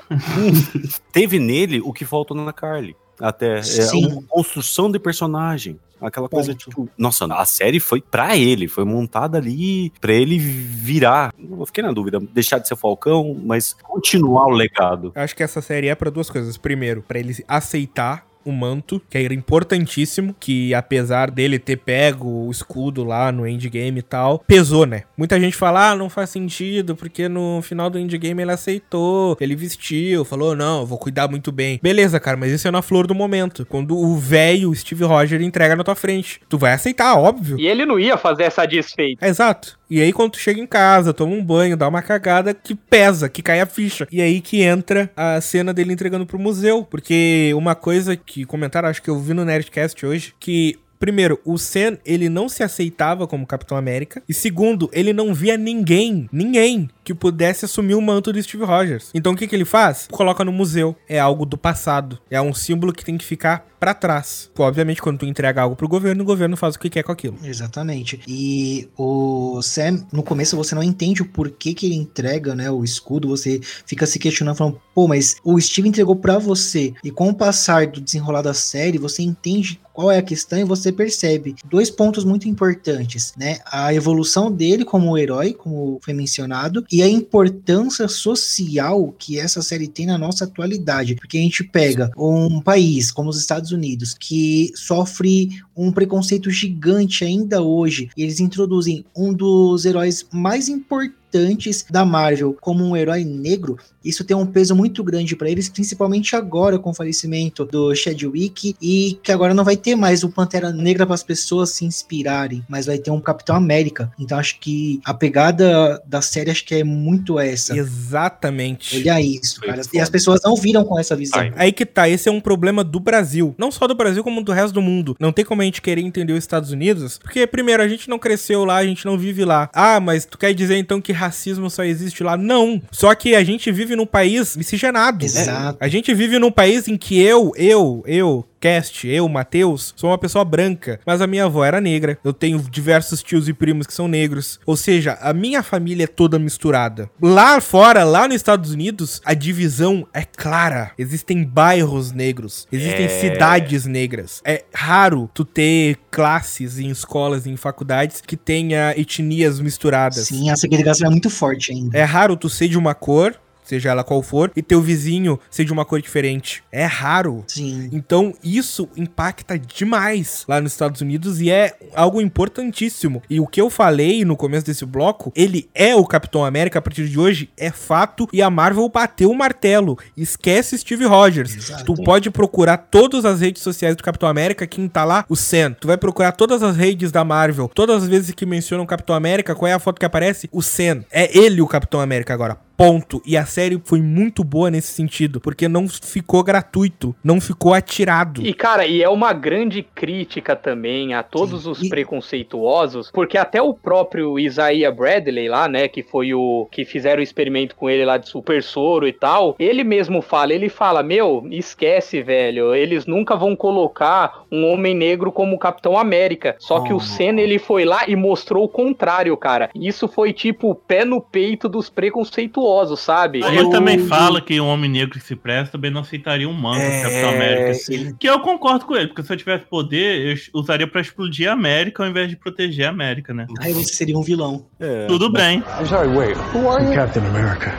teve nele o que faltou na Carly. Até. É uma construção de personagem. Aquela coisa, tipo, nossa, a série foi pra ele, foi montada ali pra ele virar. Eu fiquei na dúvida, deixar de ser Falcão, mas continuar o legado. Acho que essa série é pra duas coisas. Primeiro, pra ele aceitar o manto, que era importantíssimo, que apesar dele ter pego o escudo lá no endgame e tal, pesou, né? Muita gente fala, ah, não faz sentido, porque no final do endgame ele aceitou, ele vestiu, falou, não, eu vou cuidar muito bem. Beleza, cara, mas isso é na flor do momento. Quando o velho Steve Roger entrega na tua frente, tu vai aceitar, óbvio. E ele não ia fazer essa desfeita. Exato. E aí, quando tu chega em casa, toma um banho, dá uma cagada que pesa, que cai a ficha. E aí que entra a cena dele entregando pro museu. Porque uma coisa que comentaram, acho que eu vi no Nerdcast hoje, que Primeiro, o Sam, ele não se aceitava como Capitão América. E segundo, ele não via ninguém, ninguém, que pudesse assumir o manto do Steve Rogers. Então o que, que ele faz? Coloca no museu. É algo do passado. É um símbolo que tem que ficar pra trás. Obviamente, quando tu entrega algo pro governo, o governo faz o que quer com aquilo. Exatamente. E o Sam, no começo você não entende o porquê que ele entrega, né, o escudo, você fica se questionando, falando, pô, mas o Steve entregou pra você. E com o passar do desenrolar da série, você entende qual é a questão e você percebe dois pontos muito importantes, né? A evolução dele como herói, como foi mencionado, e a importância social que essa série tem na nossa atualidade. Porque a gente pega um país como os Estados Unidos, que sofre um preconceito gigante ainda hoje, e eles introduzem um dos heróis mais importantes da Marvel como um herói negro, isso tem um peso muito grande para eles, principalmente agora com o falecimento do Chadwick e que agora não vai ter mais o Pantera Negra para as pessoas se inspirarem, mas vai ter um Capitão América. Então acho que a pegada da série acho que é muito essa. Exatamente. Olha isso, cara. E as pessoas não viram com essa visão. Aí, aí que tá, esse é um problema do Brasil. Não só do Brasil, como do resto do mundo. Não tem como a gente querer entender os Estados Unidos, porque, primeiro, a gente não cresceu lá, a gente não vive lá. Ah, mas tu quer dizer então que racismo só existe lá? Não. Só que a gente vive num país miscigenado. Exato. A gente vive num país em que eu, eu, eu, Cast, eu, Matheus, sou uma pessoa branca, mas a minha avó era negra. Eu tenho diversos tios e primos que são negros. Ou seja, a minha família é toda misturada. Lá fora, lá nos Estados Unidos, a divisão é clara. Existem bairros negros, existem É. cidades negras. É raro tu ter classes em escolas e em faculdades que tenha etnias misturadas. Sim, a segregação é muito forte ainda. É raro tu ser de uma cor, seja ela qual for, e teu vizinho ser de uma cor diferente. É raro. Sim. Então, isso impacta demais lá nos Estados Unidos e é algo importantíssimo. E o que eu falei no começo desse bloco, ele é o Capitão América a partir de hoje, é fato, e a Marvel bateu o martelo. Esquece Steve Rogers. Exato. Tu pode procurar todas as redes sociais do Capitão América, quem tá lá? O Sam. Tu vai procurar todas as redes da Marvel, todas as vezes que mencionam o Capitão América, qual é a foto que aparece? O Sam. É ele o Capitão América agora. Ponto. E a série foi muito boa nesse sentido, porque não ficou gratuito, não ficou atirado. E, cara, e é uma grande crítica também a todos os preconceituosos, porque até o próprio Isaiah Bradley lá, né, que foi o que fizeram o experimento com ele lá de super soro e tal, ele mesmo fala, ele fala, meu, esquece, velho, eles nunca vão colocar um homem negro como Capitão América. Só que o Senna, ele foi lá e mostrou o contrário, cara. Isso foi tipo pé no peito dos preconceituosos, sabe? Ele também fala que um homem negro que se presta também não aceitaria um manto do Capitão América. sim. Que eu concordo com ele, porque se eu tivesse poder, eu usaria pra explodir a América ao invés de proteger a América, né? Aí você seria um vilão. Tudo bem. I'm sorry, wait. Who are you? Captain America.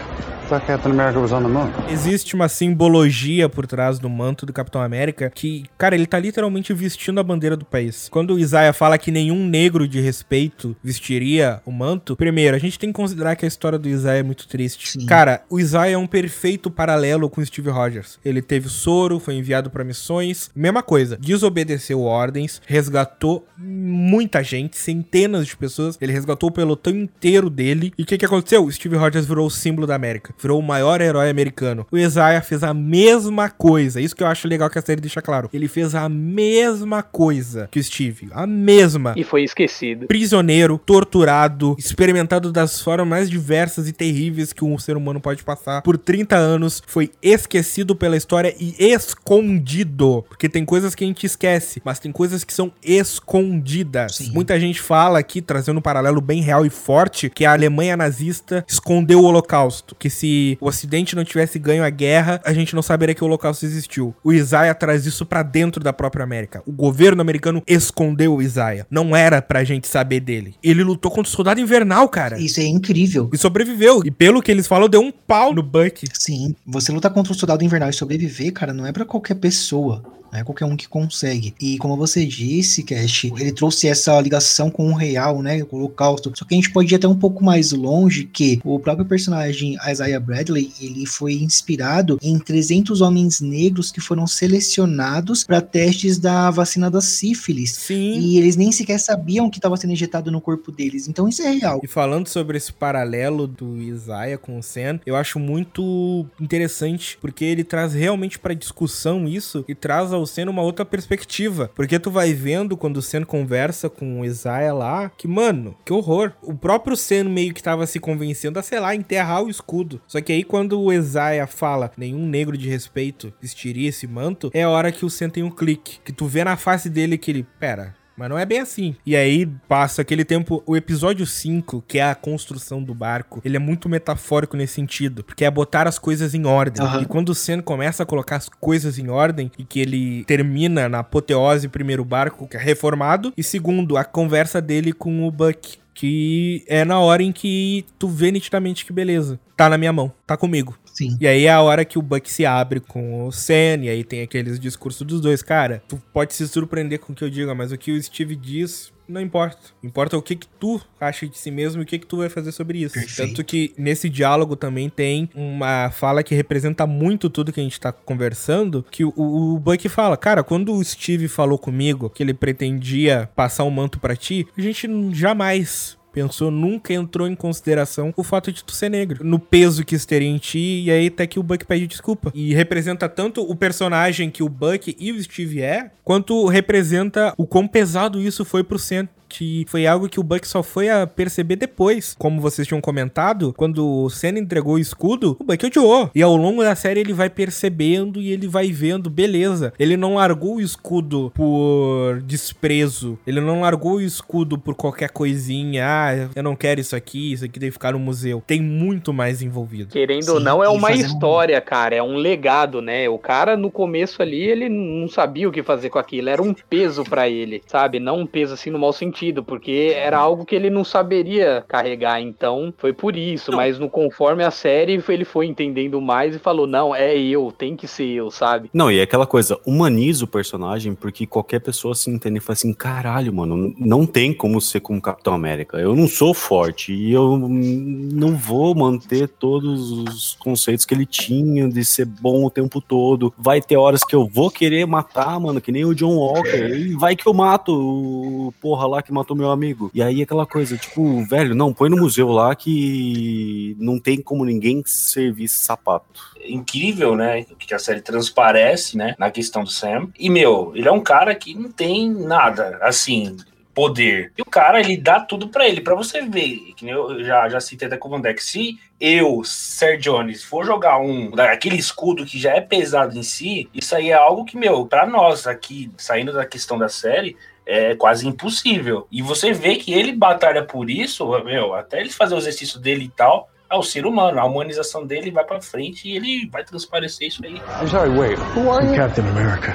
Thought Captain America was on the moon. Existe uma simbologia por trás do manto do Capitão América que, cara, ele tá literalmente vestindo a bandeira do país. Quando o Isaiah fala que nenhum negro de respeito vestiria o manto, primeiro, a gente tem que considerar que a história do Isaiah é muito triste. Cara, o Isaiah é um perfeito paralelo com o Steve Rogers. Ele teve soro, foi enviado pra missões, mesma coisa, desobedeceu ordens, resgatou muita gente, centenas de pessoas, ele resgatou o pelotão inteiro dele. E o que que aconteceu? O Steve Rogers virou o símbolo da América, virou o maior herói americano. O Isaiah fez a mesma coisa, isso que eu acho legal que a série deixa claro. Ele fez a mesma coisa que o Steve, a mesma E foi esquecido. prisioneiro, torturado, experimentado das formas mais diversas e terríveis que um ser humano pode passar por 30 anos, foi esquecido pela história e escondido. Porque tem coisas que a gente esquece, mas tem coisas que são escondidas. Muita gente fala aqui, trazendo um paralelo bem real e forte, que a Alemanha nazista escondeu o Holocausto. Que se se o Ocidente não tivesse ganho a guerra, a gente não saberia que o Holocausto existiu. O Isaiah traz isso pra dentro da própria América. O governo americano escondeu o Isaiah. Não era pra gente saber dele. Ele lutou contra o soldado invernal, cara. Isso é incrível. E sobreviveu. E pelo que eles falam, deu um pau no Buck. Sim, você lutar contra o soldado invernal e sobreviver, cara, não é pra qualquer pessoa. Não é qualquer um que consegue. E como você disse, Cash, ele trouxe essa ligação com o real, né? Com o holocausto. Só que a gente pode ir até um pouco mais longe que o próprio personagem Isaiah Bradley, ele foi inspirado em 300 homens negros que foram selecionados para testes da vacina da sífilis. Sim. E eles nem sequer sabiam que estava sendo injetado no corpo deles. Então isso é real. E falando sobre esse paralelo do Isaiah com o Sen, eu acho muito interessante porque ele traz realmente para discussão isso e traz ao Sen uma outra perspectiva. Porque tu vai vendo quando o Sen conversa com o Isaiah lá, que, mano, que horror. O próprio Sen meio que tava se convencendo a, sei lá, enterrar o escudo. Só que aí quando o Isaiah fala, nenhum negro de respeito vestiria esse manto, é a hora que o Sen tem um clique. Que tu vê na face dele que ele, pera, mas não é bem assim. E aí passa aquele tempo. O episódio 5, que é a construção do barco, ele é muito metafórico nesse sentido. Porque é botar as coisas em ordem. Aham. E quando o Sen começa a colocar as coisas em ordem e que ele termina na apoteose, primeiro, o barco, que é reformado. E segundo, a conversa dele com o Buck. Que é na hora em que tu vê nitidamente que beleza. Tá na minha mão, tá comigo. Sim. E aí é a hora que o Buck se abre com o Sen, e aí tem aqueles discursos dos dois. Cara, tu pode se surpreender com o que eu diga, mas o que o Steve diz não importa. Importa o que que tu acha de si mesmo e o que que tu vai fazer sobre isso. Perfeito. Tanto que nesse diálogo também tem uma fala que representa muito tudo que a gente tá conversando, que o, o Buck fala, cara, quando o Steve falou comigo que ele pretendia passar o manto pra ti, a gente jamais pensou, nunca entrou em consideração o fato de tu ser negro, no peso que isso teria em ti, e aí até que o Buck pede desculpa. E representa tanto o personagem que o Buck e o Steve é, quanto representa o quão pesado isso foi pro Sen. Que foi algo que o Buck só foi a perceber depois. Como vocês tinham comentado, quando o Sen entregou o escudo, o Buck odiou. E ao longo da série ele vai percebendo e ele vai vendo, beleza. Ele não largou o escudo por desprezo. Ele não largou o escudo por qualquer coisinha. Ah, eu não quero isso aqui, isso aqui deve ficar no museu. Tem muito mais envolvido. Querendo ou Sim, não, é e uma fazer um- história, cara. É um legado, né? O cara, no começo ali, ele não sabia o que fazer com aquilo. Era um peso pra ele, sabe? Não um peso assim no mau sentido, porque era algo que ele não saberia carregar. Então, foi por isso. Mas no conforme a série, ele foi entendendo mais e falou: não, é eu, tem que ser eu, sabe? Não, e é aquela coisa, humaniza o personagem, porque qualquer pessoa se entende e fala assim, caralho, mano, não tem como ser como Capitão América. Eu não sou forte e eu não vou manter todos os conceitos que ele tinha de ser bom o tempo todo. Vai ter horas que eu vou querer matar, mano, que nem o John Walker. E vai que eu mato o porra lá que matou meu amigo. E aí aquela coisa, tipo, velho, não, põe no museu lá que não tem como ninguém servir esse sapato. incrível, né? Que a série transparece, né? Na questão do Sam. E, meu, ele é um cara que não tem nada, assim, poder. E o cara, ele dá tudo pra ele, pra você ver. Que eu já, já citei até com o Dijk. Se eu, Sir Jones, for jogar um daquele escudo que já é pesado em si, isso aí é algo que, meu, pra nós aqui, saindo da questão da série, é quase impossível. E você vê que ele batalha por isso, meu, até ele fazer o exercício dele e tal, é o ser humano, a humanização dele vai pra frente e ele vai transparecer isso aí. I'm sorry, wait. Who are you? Captain America.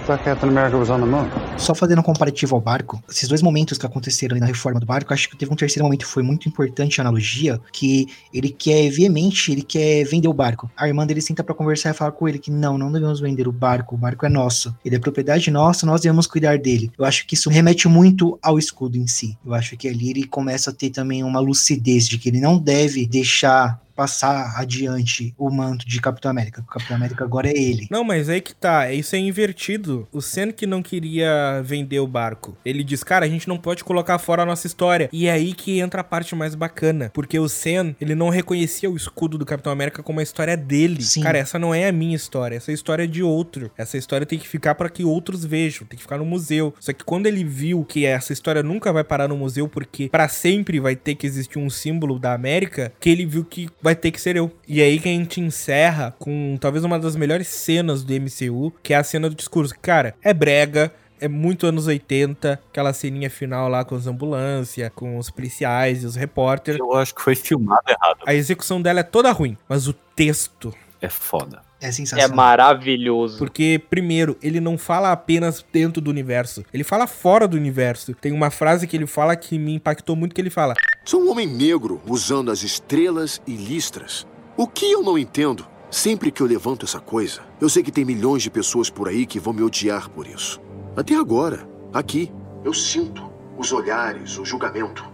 I thought Captain America was on the moon. Só fazendo um comparativo ao barco, esses dois momentos que aconteceram ali na reforma do barco, acho que teve um terceiro momento que foi muito importante a analogia, que ele quer veemente, ele quer vender o barco. A irmã dele senta pra conversar e fala com ele que não, não devemos vender o barco, o barco é nosso. Ele é propriedade nossa, nós devemos cuidar dele. Eu acho que isso remete muito ao escudo em si. Eu acho que ali ele começa a ter também uma lucidez de que ele não deve deixar deixar passar adiante o manto de Capitão América. O Capitão América agora é ele. Não, mas aí que tá, isso é invertido. O Sen que não queria vender o barco. Ele diz, cara, a gente não pode colocar fora a nossa história. E é aí que entra a parte mais bacana. Porque o Sen, ele não reconhecia o escudo do Capitão América como a história dele. Sim. Cara, essa não é a minha história. Essa é a história de outro. Essa história tem que ficar para que outros vejam. Tem que ficar no museu. Só que quando ele viu que essa história nunca vai parar no museu, porque para sempre vai ter que existir um símbolo da América, que ele viu que vai ter que ser eu. E aí que a gente encerra com talvez uma das melhores cenas do MCU, que é a cena do discurso. Cara, é brega, é muito anos 80, aquela ceninha final lá com as ambulâncias, com os policiais e os repórteres. Eu acho que foi filmado errado. A execução dela é toda ruim, mas o texto É foda. É É sensacional. maravilhoso. Porque, primeiro, ele não fala apenas dentro do universo, ele fala fora do universo. Tem uma frase que ele fala que me impactou muito que ele fala: Sou um homem negro usando as estrelas e listras. O que eu não entendo? Sempre que eu levanto essa coisa, eu sei que tem milhões de pessoas por aí que vão me odiar por isso. Até agora, aqui, eu sinto os olhares, o julgamento.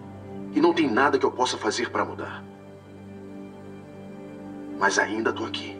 E não tem nada que eu possa fazer para mudar. Mas ainda tô aqui.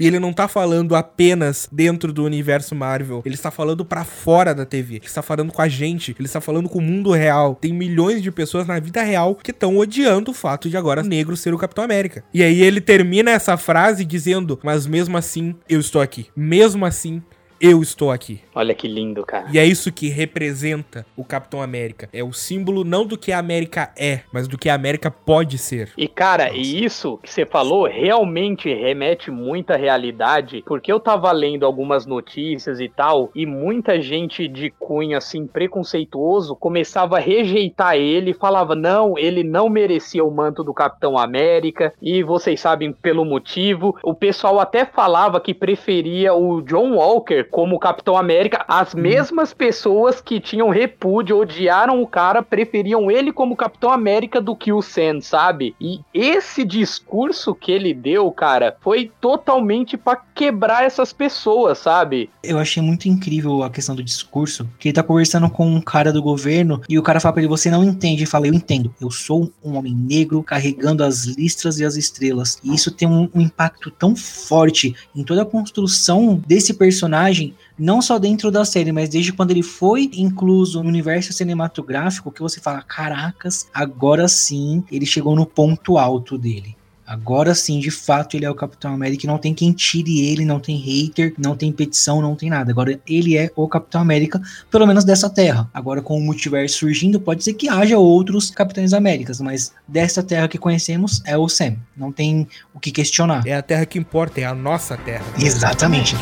E ele não tá falando apenas dentro do universo Marvel. Ele está falando pra fora da TV. Ele está falando com a gente. Ele está falando com o mundo real. Tem milhões de pessoas na vida real que estão odiando o fato de agora negro ser o Capitão América. E aí ele termina essa frase dizendo: Mas mesmo assim, eu estou aqui. Mesmo assim, eu estou aqui. Olha que lindo, cara. E é isso que representa o Capitão América. É o símbolo não do que a América é, mas do que a América pode ser. E cara, e isso que você falou realmente remete muita realidade, porque eu tava lendo algumas notícias e tal, e muita gente de cunho assim preconceituoso começava a rejeitar ele, falava não, ele não merecia o manto do Capitão América, e vocês sabem pelo motivo. O pessoal até falava que preferia o John Walker como Capitão América, as mesmas pessoas que tinham repúdio, odiaram o cara, preferiam ele como Capitão América do que o Sam, sabe? E esse discurso que ele deu, cara, foi totalmente pra quebrar essas pessoas, sabe? Eu achei muito incrível a questão do discurso, que ele tá conversando com um cara do governo e o cara fala pra ele, você não entende. Ele fala, eu entendo. Eu sou um homem negro carregando as listras e as estrelas. E isso tem um, um impacto tão forte em toda a construção desse personagem, não só dentro da série, mas desde quando ele foi incluso no universo cinematográfico, que você fala, caracas, agora sim ele chegou no ponto alto dele. Agora sim, de fato, ele é o Capitão América. e Não tem quem tire ele, não tem hater, não tem petição, não tem nada. Agora ele é o Capitão América, pelo menos dessa terra. Agora, com o multiverso surgindo, pode ser que haja outros Capitães Américas, mas dessa terra que conhecemos é o Sam. Não tem o que questionar. É a terra que importa, é a nossa terra. Exatamente.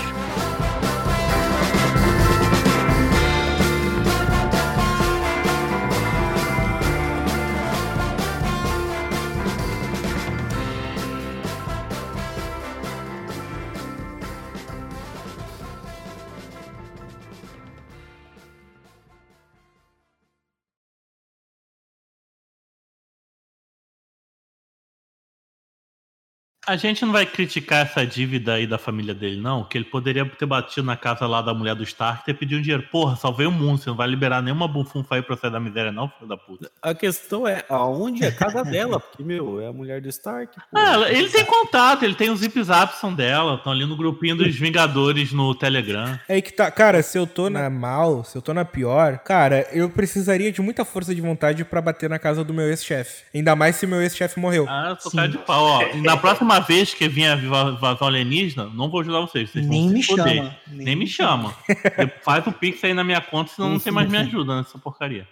A gente não vai criticar essa dívida aí da família dele, não, que ele poderia ter batido na casa lá da mulher do Stark e ter pedido um dinheiro. Porra, salvei o mundo, você não vai liberar nenhuma bufunfa aí pra sair da miséria, não, filho da puta. A questão é aonde é a casa dela, porque, meu, é a mulher do Stark. Ah, ele tem contato, ele tem os zip zaps são dela, estão ali no grupinho dos Vingadores no Telegram. É aí que tá, cara, se eu tô na mal, se eu tô na pior, cara, eu precisaria de muita força de vontade pra bater na casa do meu ex-chefe. Ainda mais se meu ex-chefe morreu. Ah, eu sou cara de pau, ó. Na próxima vez que vier a viva- invasão alienígena, não vou ajudar vocês. vocês vão Nem se me chama, Nem, me chama. Faz o pix aí na minha conta, senão não tem mais me ajuda nessa porcaria.